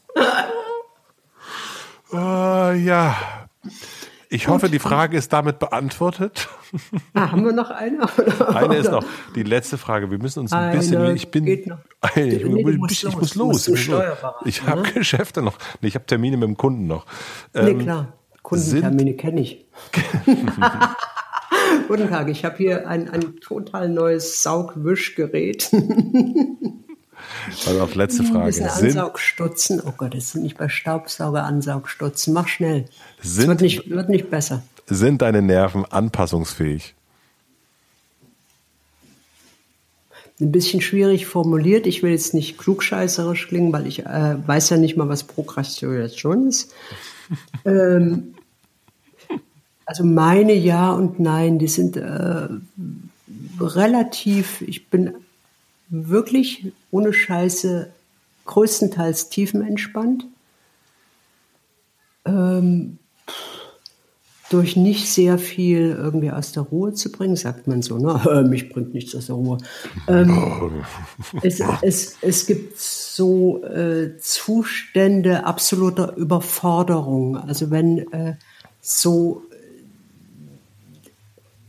Uh, ja. Ich hoffe, die Frage ist damit beantwortet. Ah, haben wir noch eine? eine ist noch. Die letzte Frage. Wir müssen uns ein eine bisschen. Ich bin. Geht noch. Ich, nee, ich, ich muss los. Ich, ich habe ne? Geschäfte noch. ich habe Termine mit dem Kunden noch. Ähm, nee, klar. Kundentermine kenne ich. Guten Tag, ich habe hier ein, ein total neues Saugwischgerät. Also auf letzte Frage. Sind Ansaugstutzen. Oh Gott, das sind nicht bei Staubsauger Ansaugstutzen. Mach schnell. Sind, es wird nicht, wird nicht besser. Sind deine Nerven anpassungsfähig? Ein bisschen schwierig formuliert. Ich will jetzt nicht klugscheißerisch klingen, weil ich äh, weiß ja nicht mal, was Prokrastination ist. ähm, also meine Ja und Nein, die sind äh, relativ, ich bin wirklich ohne Scheiße größtenteils tiefenentspannt. Ähm, durch nicht sehr viel irgendwie aus der Ruhe zu bringen, sagt man so, ne? mich bringt nichts aus der Ruhe. Ähm, es, es, es gibt so äh, Zustände absoluter Überforderung. Also wenn äh, so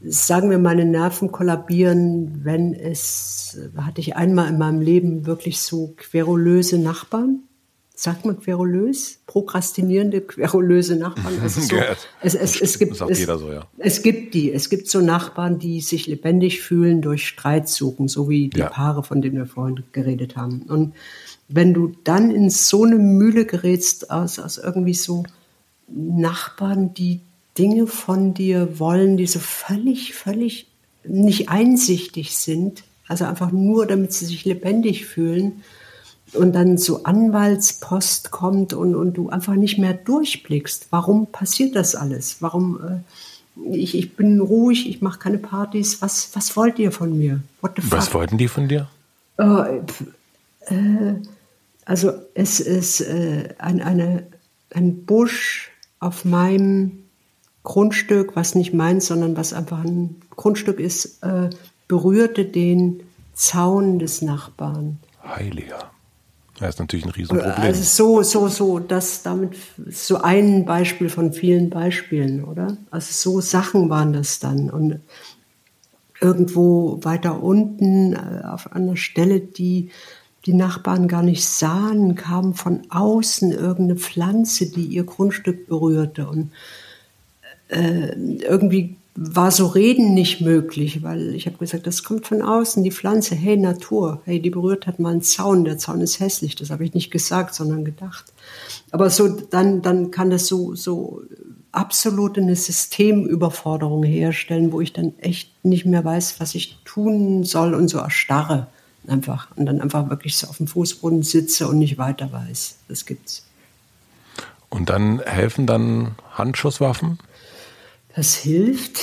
sagen wir, meine Nerven kollabieren, wenn es, hatte ich einmal in meinem Leben wirklich so querulöse Nachbarn. Sagt man querulös? Prokrastinierende, querulöse Nachbarn. Also so, es, es, es, gibt, es, so, ja. es gibt die. Es gibt so Nachbarn, die sich lebendig fühlen durch Streit suchen, so wie die ja. Paare, von denen wir vorhin geredet haben. Und wenn du dann in so eine Mühle gerätst aus, aus irgendwie so Nachbarn, die Dinge von dir wollen, die so völlig, völlig nicht einsichtig sind, also einfach nur, damit sie sich lebendig fühlen und dann so Anwaltspost kommt und, und du einfach nicht mehr durchblickst. Warum passiert das alles? Warum äh, ich, ich bin ruhig, ich mache keine Partys. Was, was wollt ihr von mir? Was wollten die von dir? Äh, äh, also es ist äh, ein, eine, ein Busch auf meinem Grundstück, was nicht meins, sondern was einfach ein Grundstück ist, äh, berührte den Zaun des Nachbarn. Heiliger. Das ist natürlich ein Riesenproblem. Also so, so, so, das damit so ein Beispiel von vielen Beispielen, oder? Also so Sachen waren das dann. Und irgendwo weiter unten äh, auf einer Stelle, die die Nachbarn gar nicht sahen, kam von außen irgendeine Pflanze, die ihr Grundstück berührte. Und äh, irgendwie war so Reden nicht möglich, weil ich habe gesagt, das kommt von außen, die Pflanze, hey Natur, hey, die berührt hat mal einen Zaun, der Zaun ist hässlich, das habe ich nicht gesagt, sondern gedacht. Aber so, dann, dann kann das so, so absolut eine Systemüberforderung herstellen, wo ich dann echt nicht mehr weiß, was ich tun soll und so erstarre einfach und dann einfach wirklich so auf dem Fußboden sitze und nicht weiter weiß. Das gibt's. Und dann helfen dann Handschusswaffen? Das hilft.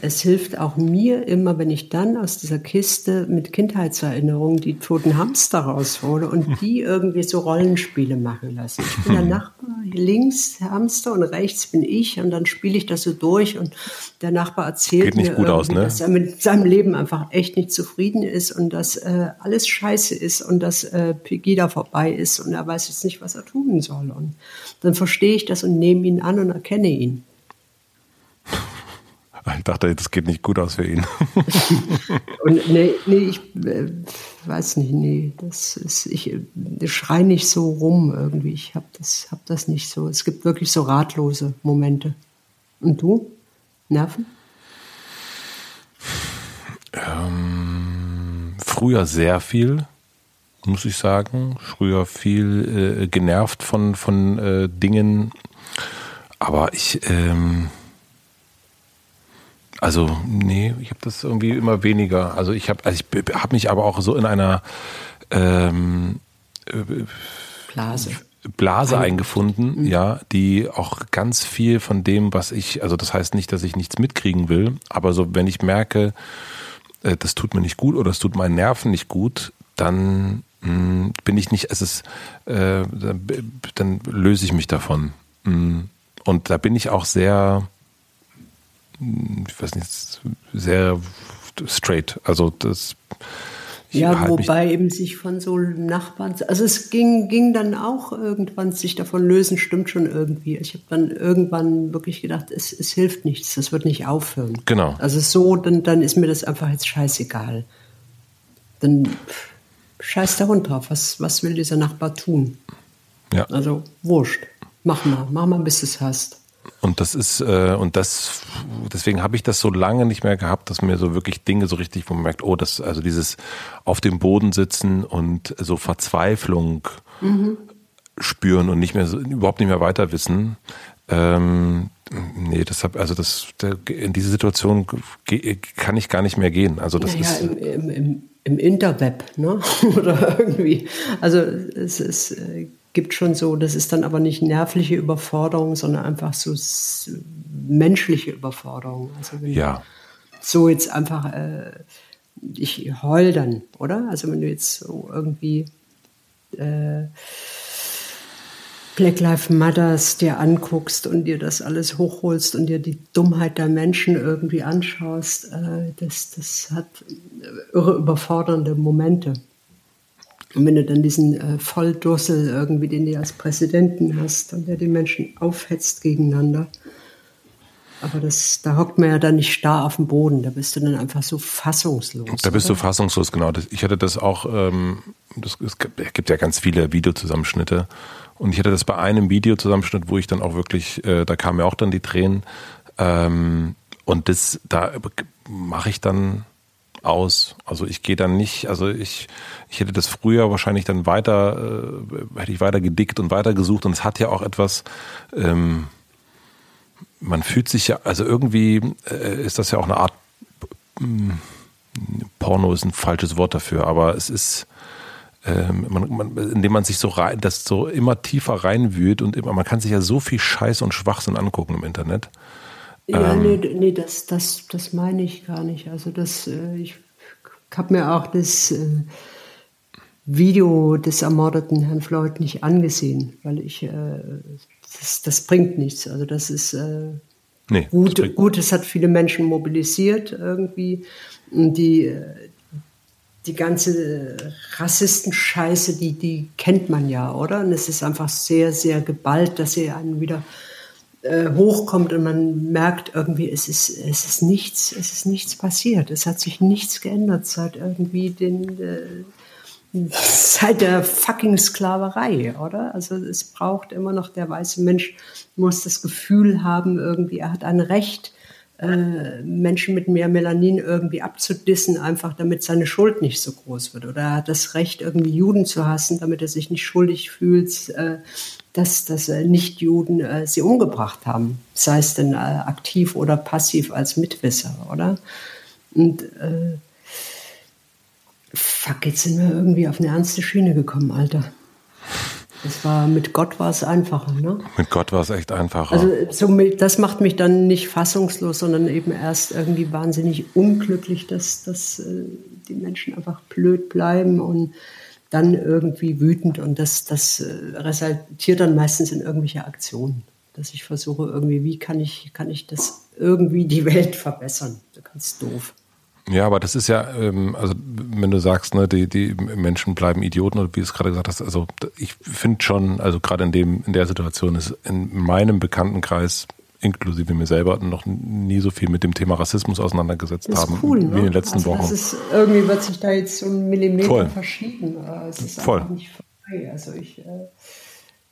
Es hilft auch mir immer, wenn ich dann aus dieser Kiste mit Kindheitserinnerungen die toten Hamster raushole und die irgendwie so Rollenspiele machen lasse. Ich bin der Nachbar, links Hamster und rechts bin ich und dann spiele ich das so durch und der Nachbar erzählt mir, aus, ne? dass er mit seinem Leben einfach echt nicht zufrieden ist und dass äh, alles scheiße ist und dass äh, Pegida vorbei ist und er weiß jetzt nicht, was er tun soll. Und dann verstehe ich das und nehme ihn an und erkenne ihn. Ich dachte, das geht nicht gut aus für ihn. Und nee, nee ich äh, weiß nicht, nee, das ist, ich, ich schreie nicht so rum irgendwie. Ich habe das, hab das nicht so. Es gibt wirklich so ratlose Momente. Und du? Nerven? Ähm, früher sehr viel, muss ich sagen. Früher viel äh, genervt von, von äh, Dingen. Aber ich, ähm, also, nee, ich habe das irgendwie immer weniger. Also ich habe also ich hab mich aber auch so in einer ähm, Blase. Blase eingefunden, mhm. ja, die auch ganz viel von dem, was ich, also das heißt nicht, dass ich nichts mitkriegen will, aber so, wenn ich merke, äh, das tut mir nicht gut oder es tut meinen Nerven nicht gut, dann mh, hm, bin ich nicht, es ist, äh, dann, dann löse ich mich davon. Mh. Hm. Und da bin ich auch sehr, ich weiß nicht, sehr straight. Also das. Ja, wobei eben sich von so Nachbarn, also es ging, ging dann auch irgendwann sich davon lösen, stimmt schon irgendwie. Ich habe dann irgendwann wirklich gedacht, es, es hilft nichts, das wird nicht aufhören. Genau. Also so, dann, dann ist mir das einfach jetzt scheißegal. Dann scheiß der Hund drauf, was, was will dieser Nachbar tun? Ja. Also wurscht, mach mal, mach mal, bis du es hast. Und das ist, äh, und das, deswegen habe ich das so lange nicht mehr gehabt, dass mir so wirklich Dinge so richtig, wo man merkt, oh, das, also dieses auf dem Boden sitzen und so Verzweiflung mhm. spüren und nicht mehr, so, überhaupt nicht mehr weiter wissen. Ähm, nee, deshalb, also das, in diese Situation kann ich gar nicht mehr gehen. Also das naja, ist. Im, im, im, im Interweb, ne? Oder irgendwie. Also es ist äh, gibt schon so, das ist dann aber nicht nervliche Überforderung, sondern einfach so menschliche Überforderung. Also ja. So jetzt einfach, äh, ich heul dann, oder? Also wenn du jetzt so irgendwie äh, Black Lives Matters dir anguckst und dir das alles hochholst und dir die Dummheit der Menschen irgendwie anschaust, äh, das, das hat irre überfordernde Momente. Und wenn du dann diesen äh, Volldursel irgendwie, den du als Präsidenten hast und der die Menschen aufhetzt gegeneinander. Aber das, da hockt man ja dann nicht starr auf dem Boden, da bist du dann einfach so fassungslos. Da bist oder? du fassungslos, genau. Ich hatte das auch, ähm, das, es gibt ja ganz viele Videozusammenschnitte. Und ich hatte das bei einem Videozusammenschnitt, wo ich dann auch wirklich, äh, da kamen ja auch dann die Tränen. Ähm, und das, da mache ich dann aus. Also ich gehe dann nicht, also ich, ich hätte das früher wahrscheinlich dann weiter, äh, hätte ich weiter gedickt und weiter gesucht und es hat ja auch etwas, ähm, man fühlt sich ja, also irgendwie äh, ist das ja auch eine Art, äh, Porno ist ein falsches Wort dafür, aber es ist, ähm, man, man, indem man sich so rein, das so immer tiefer reinwühlt und immer, man kann sich ja so viel Scheiß und Schwachsinn angucken im Internet. Ja, ähm, nee, nee das, das, das meine ich gar nicht. Also das, äh, ich habe mir auch das äh, Video des ermordeten Herrn Floyd nicht angesehen, weil ich, äh, das, das bringt nichts. Also das ist nee, gut, das gut, es hat viele Menschen mobilisiert irgendwie. Und die, die ganze Rassistenscheiße, die, die kennt man ja, oder? Und es ist einfach sehr, sehr geballt, dass sie einen wieder äh, hochkommt und man merkt irgendwie, es ist, es ist nichts, es ist nichts passiert. Es hat sich nichts geändert seit irgendwie den, äh, seit der fucking Sklaverei, oder? Also es braucht immer noch, der weiße Mensch muss das Gefühl haben, irgendwie, er hat ein Recht, äh, Menschen mit mehr Melanin irgendwie abzudissen, einfach damit seine Schuld nicht so groß wird. Oder er hat das Recht, irgendwie Juden zu hassen, damit er sich nicht schuldig fühlt, äh, dass, dass äh, Nicht-Juden sie umgebracht haben. Sei es denn aktiv oder passiv als Mitwisser, oder? Und fuck, jetzt sind wir irgendwie auf eine ernste Schiene gekommen, Alter. Das war, mit Gott war es einfacher, ne? Mit Gott war es echt einfacher. Also so, das macht mich dann nicht fassungslos, sondern eben erst irgendwie wahnsinnig unglücklich, dass, dass äh, die Menschen einfach blöd bleiben und dann irgendwie wütend und das, das äh, resultiert dann meistens in irgendwelche Aktionen. Dass ich versuche irgendwie, wie kann ich, kann ich das irgendwie die Welt verbessern? Ganz doof. Ja, aber das ist ja, ähm, also wenn du sagst, ne, die, die Menschen bleiben Idioten oder wie du es gerade gesagt hast, also ich finde schon, also gerade in dem, in der Situation ist in meinem Bekanntenkreis inklusive mir selber noch nie so viel mit dem Thema Rassismus auseinandergesetzt das haben cool, ne? wie in den letzten also Wochen. Das ist, irgendwie wird sich da jetzt so ein Millimeter Voll. verschieben. Es ist Voll. einfach nicht vorbei. Also ich äh,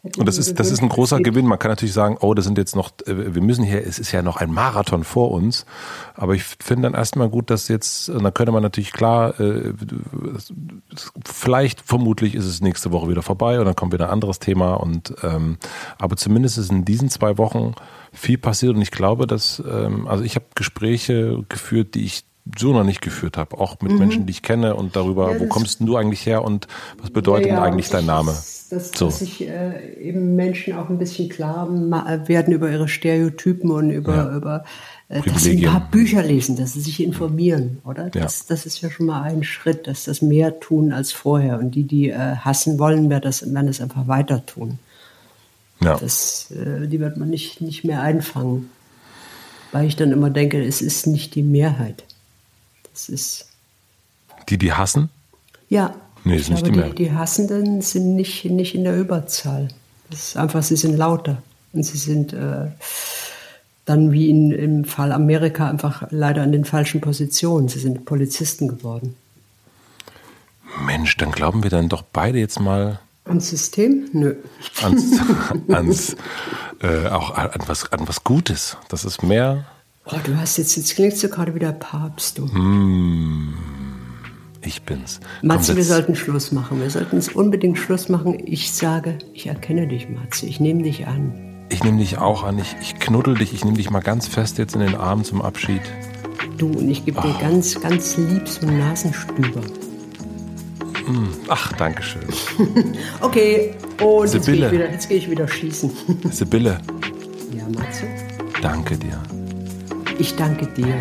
und das ist, das ist ein großer Gewinn. Man kann natürlich sagen, oh, das sind jetzt noch, äh, wir müssen hier, es ist ja noch ein Marathon vor uns. Aber ich finde dann erstmal gut, dass jetzt, dann könnte man natürlich klar, äh, vielleicht, vermutlich ist es nächste Woche wieder vorbei und dann kommt wieder ein anderes Thema. Und ähm, aber zumindest ist in diesen zwei Wochen viel passiert und ich glaube, dass, ähm, also ich habe Gespräche geführt, die ich so noch nicht geführt habe, auch mit mhm. Menschen, die ich kenne und darüber, ja, wo kommst denn du eigentlich her und was bedeutet ja, ja, eigentlich dein Name? Dass, so. dass sich äh, eben Menschen auch ein bisschen klar werden über ihre Stereotypen und über, über äh, dass sie ein paar Bücher lesen, dass sie sich informieren, oder? Das, das ist ja schon mal ein Schritt, dass das mehr tun als vorher. Und die, die äh, hassen wollen, werden das, werden das einfach weiter tun. Ja. Das, äh, die wird man nicht, nicht mehr einfangen. Weil ich dann immer denke, es ist nicht die Mehrheit. Das ist. Die, die hassen? Ja. Nee, ist nicht glaube, die, die, die Hassenden sind nicht, nicht in der Überzahl. Das ist einfach, sie sind lauter. Und sie sind äh, dann wie in, im Fall Amerika einfach leider in den falschen Positionen. Sie sind Polizisten geworden. Mensch, dann glauben wir dann doch beide jetzt mal. Ans System? Nö. Ans, ans äh, auch an was, an was Gutes. Das ist mehr Oh, du hast jetzt, jetzt klingst du gerade wieder Papst, du. Mm, ich bin's. Matze, wir sollten Schluss machen. Wir sollten es unbedingt Schluss machen. Ich sage, ich erkenne dich, Matze. Ich nehme dich an. Ich nehme dich auch an. Ich, ich knuddel dich. Ich nehme dich mal ganz fest jetzt in den Arm zum Abschied. Du, und ich gebe oh. dir ganz, ganz lieb so einen Nasenstüber. Mm, ach, danke schön. okay, und jetzt gehe, ich gehe ich wieder schießen. Sibylle. Ja, Matze? Danke dir. Ich danke dir.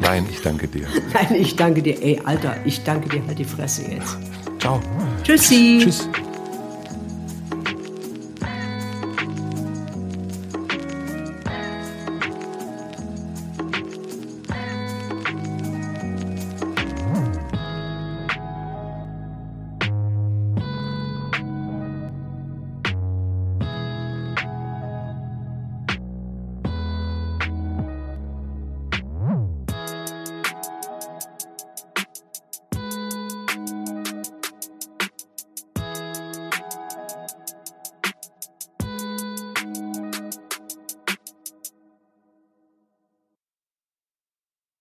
Nein, ich danke dir. Nein, ich danke dir. Ey, Alter, ich danke dir. Halt die Fresse jetzt. Ciao. Tschüssi. Tschüss.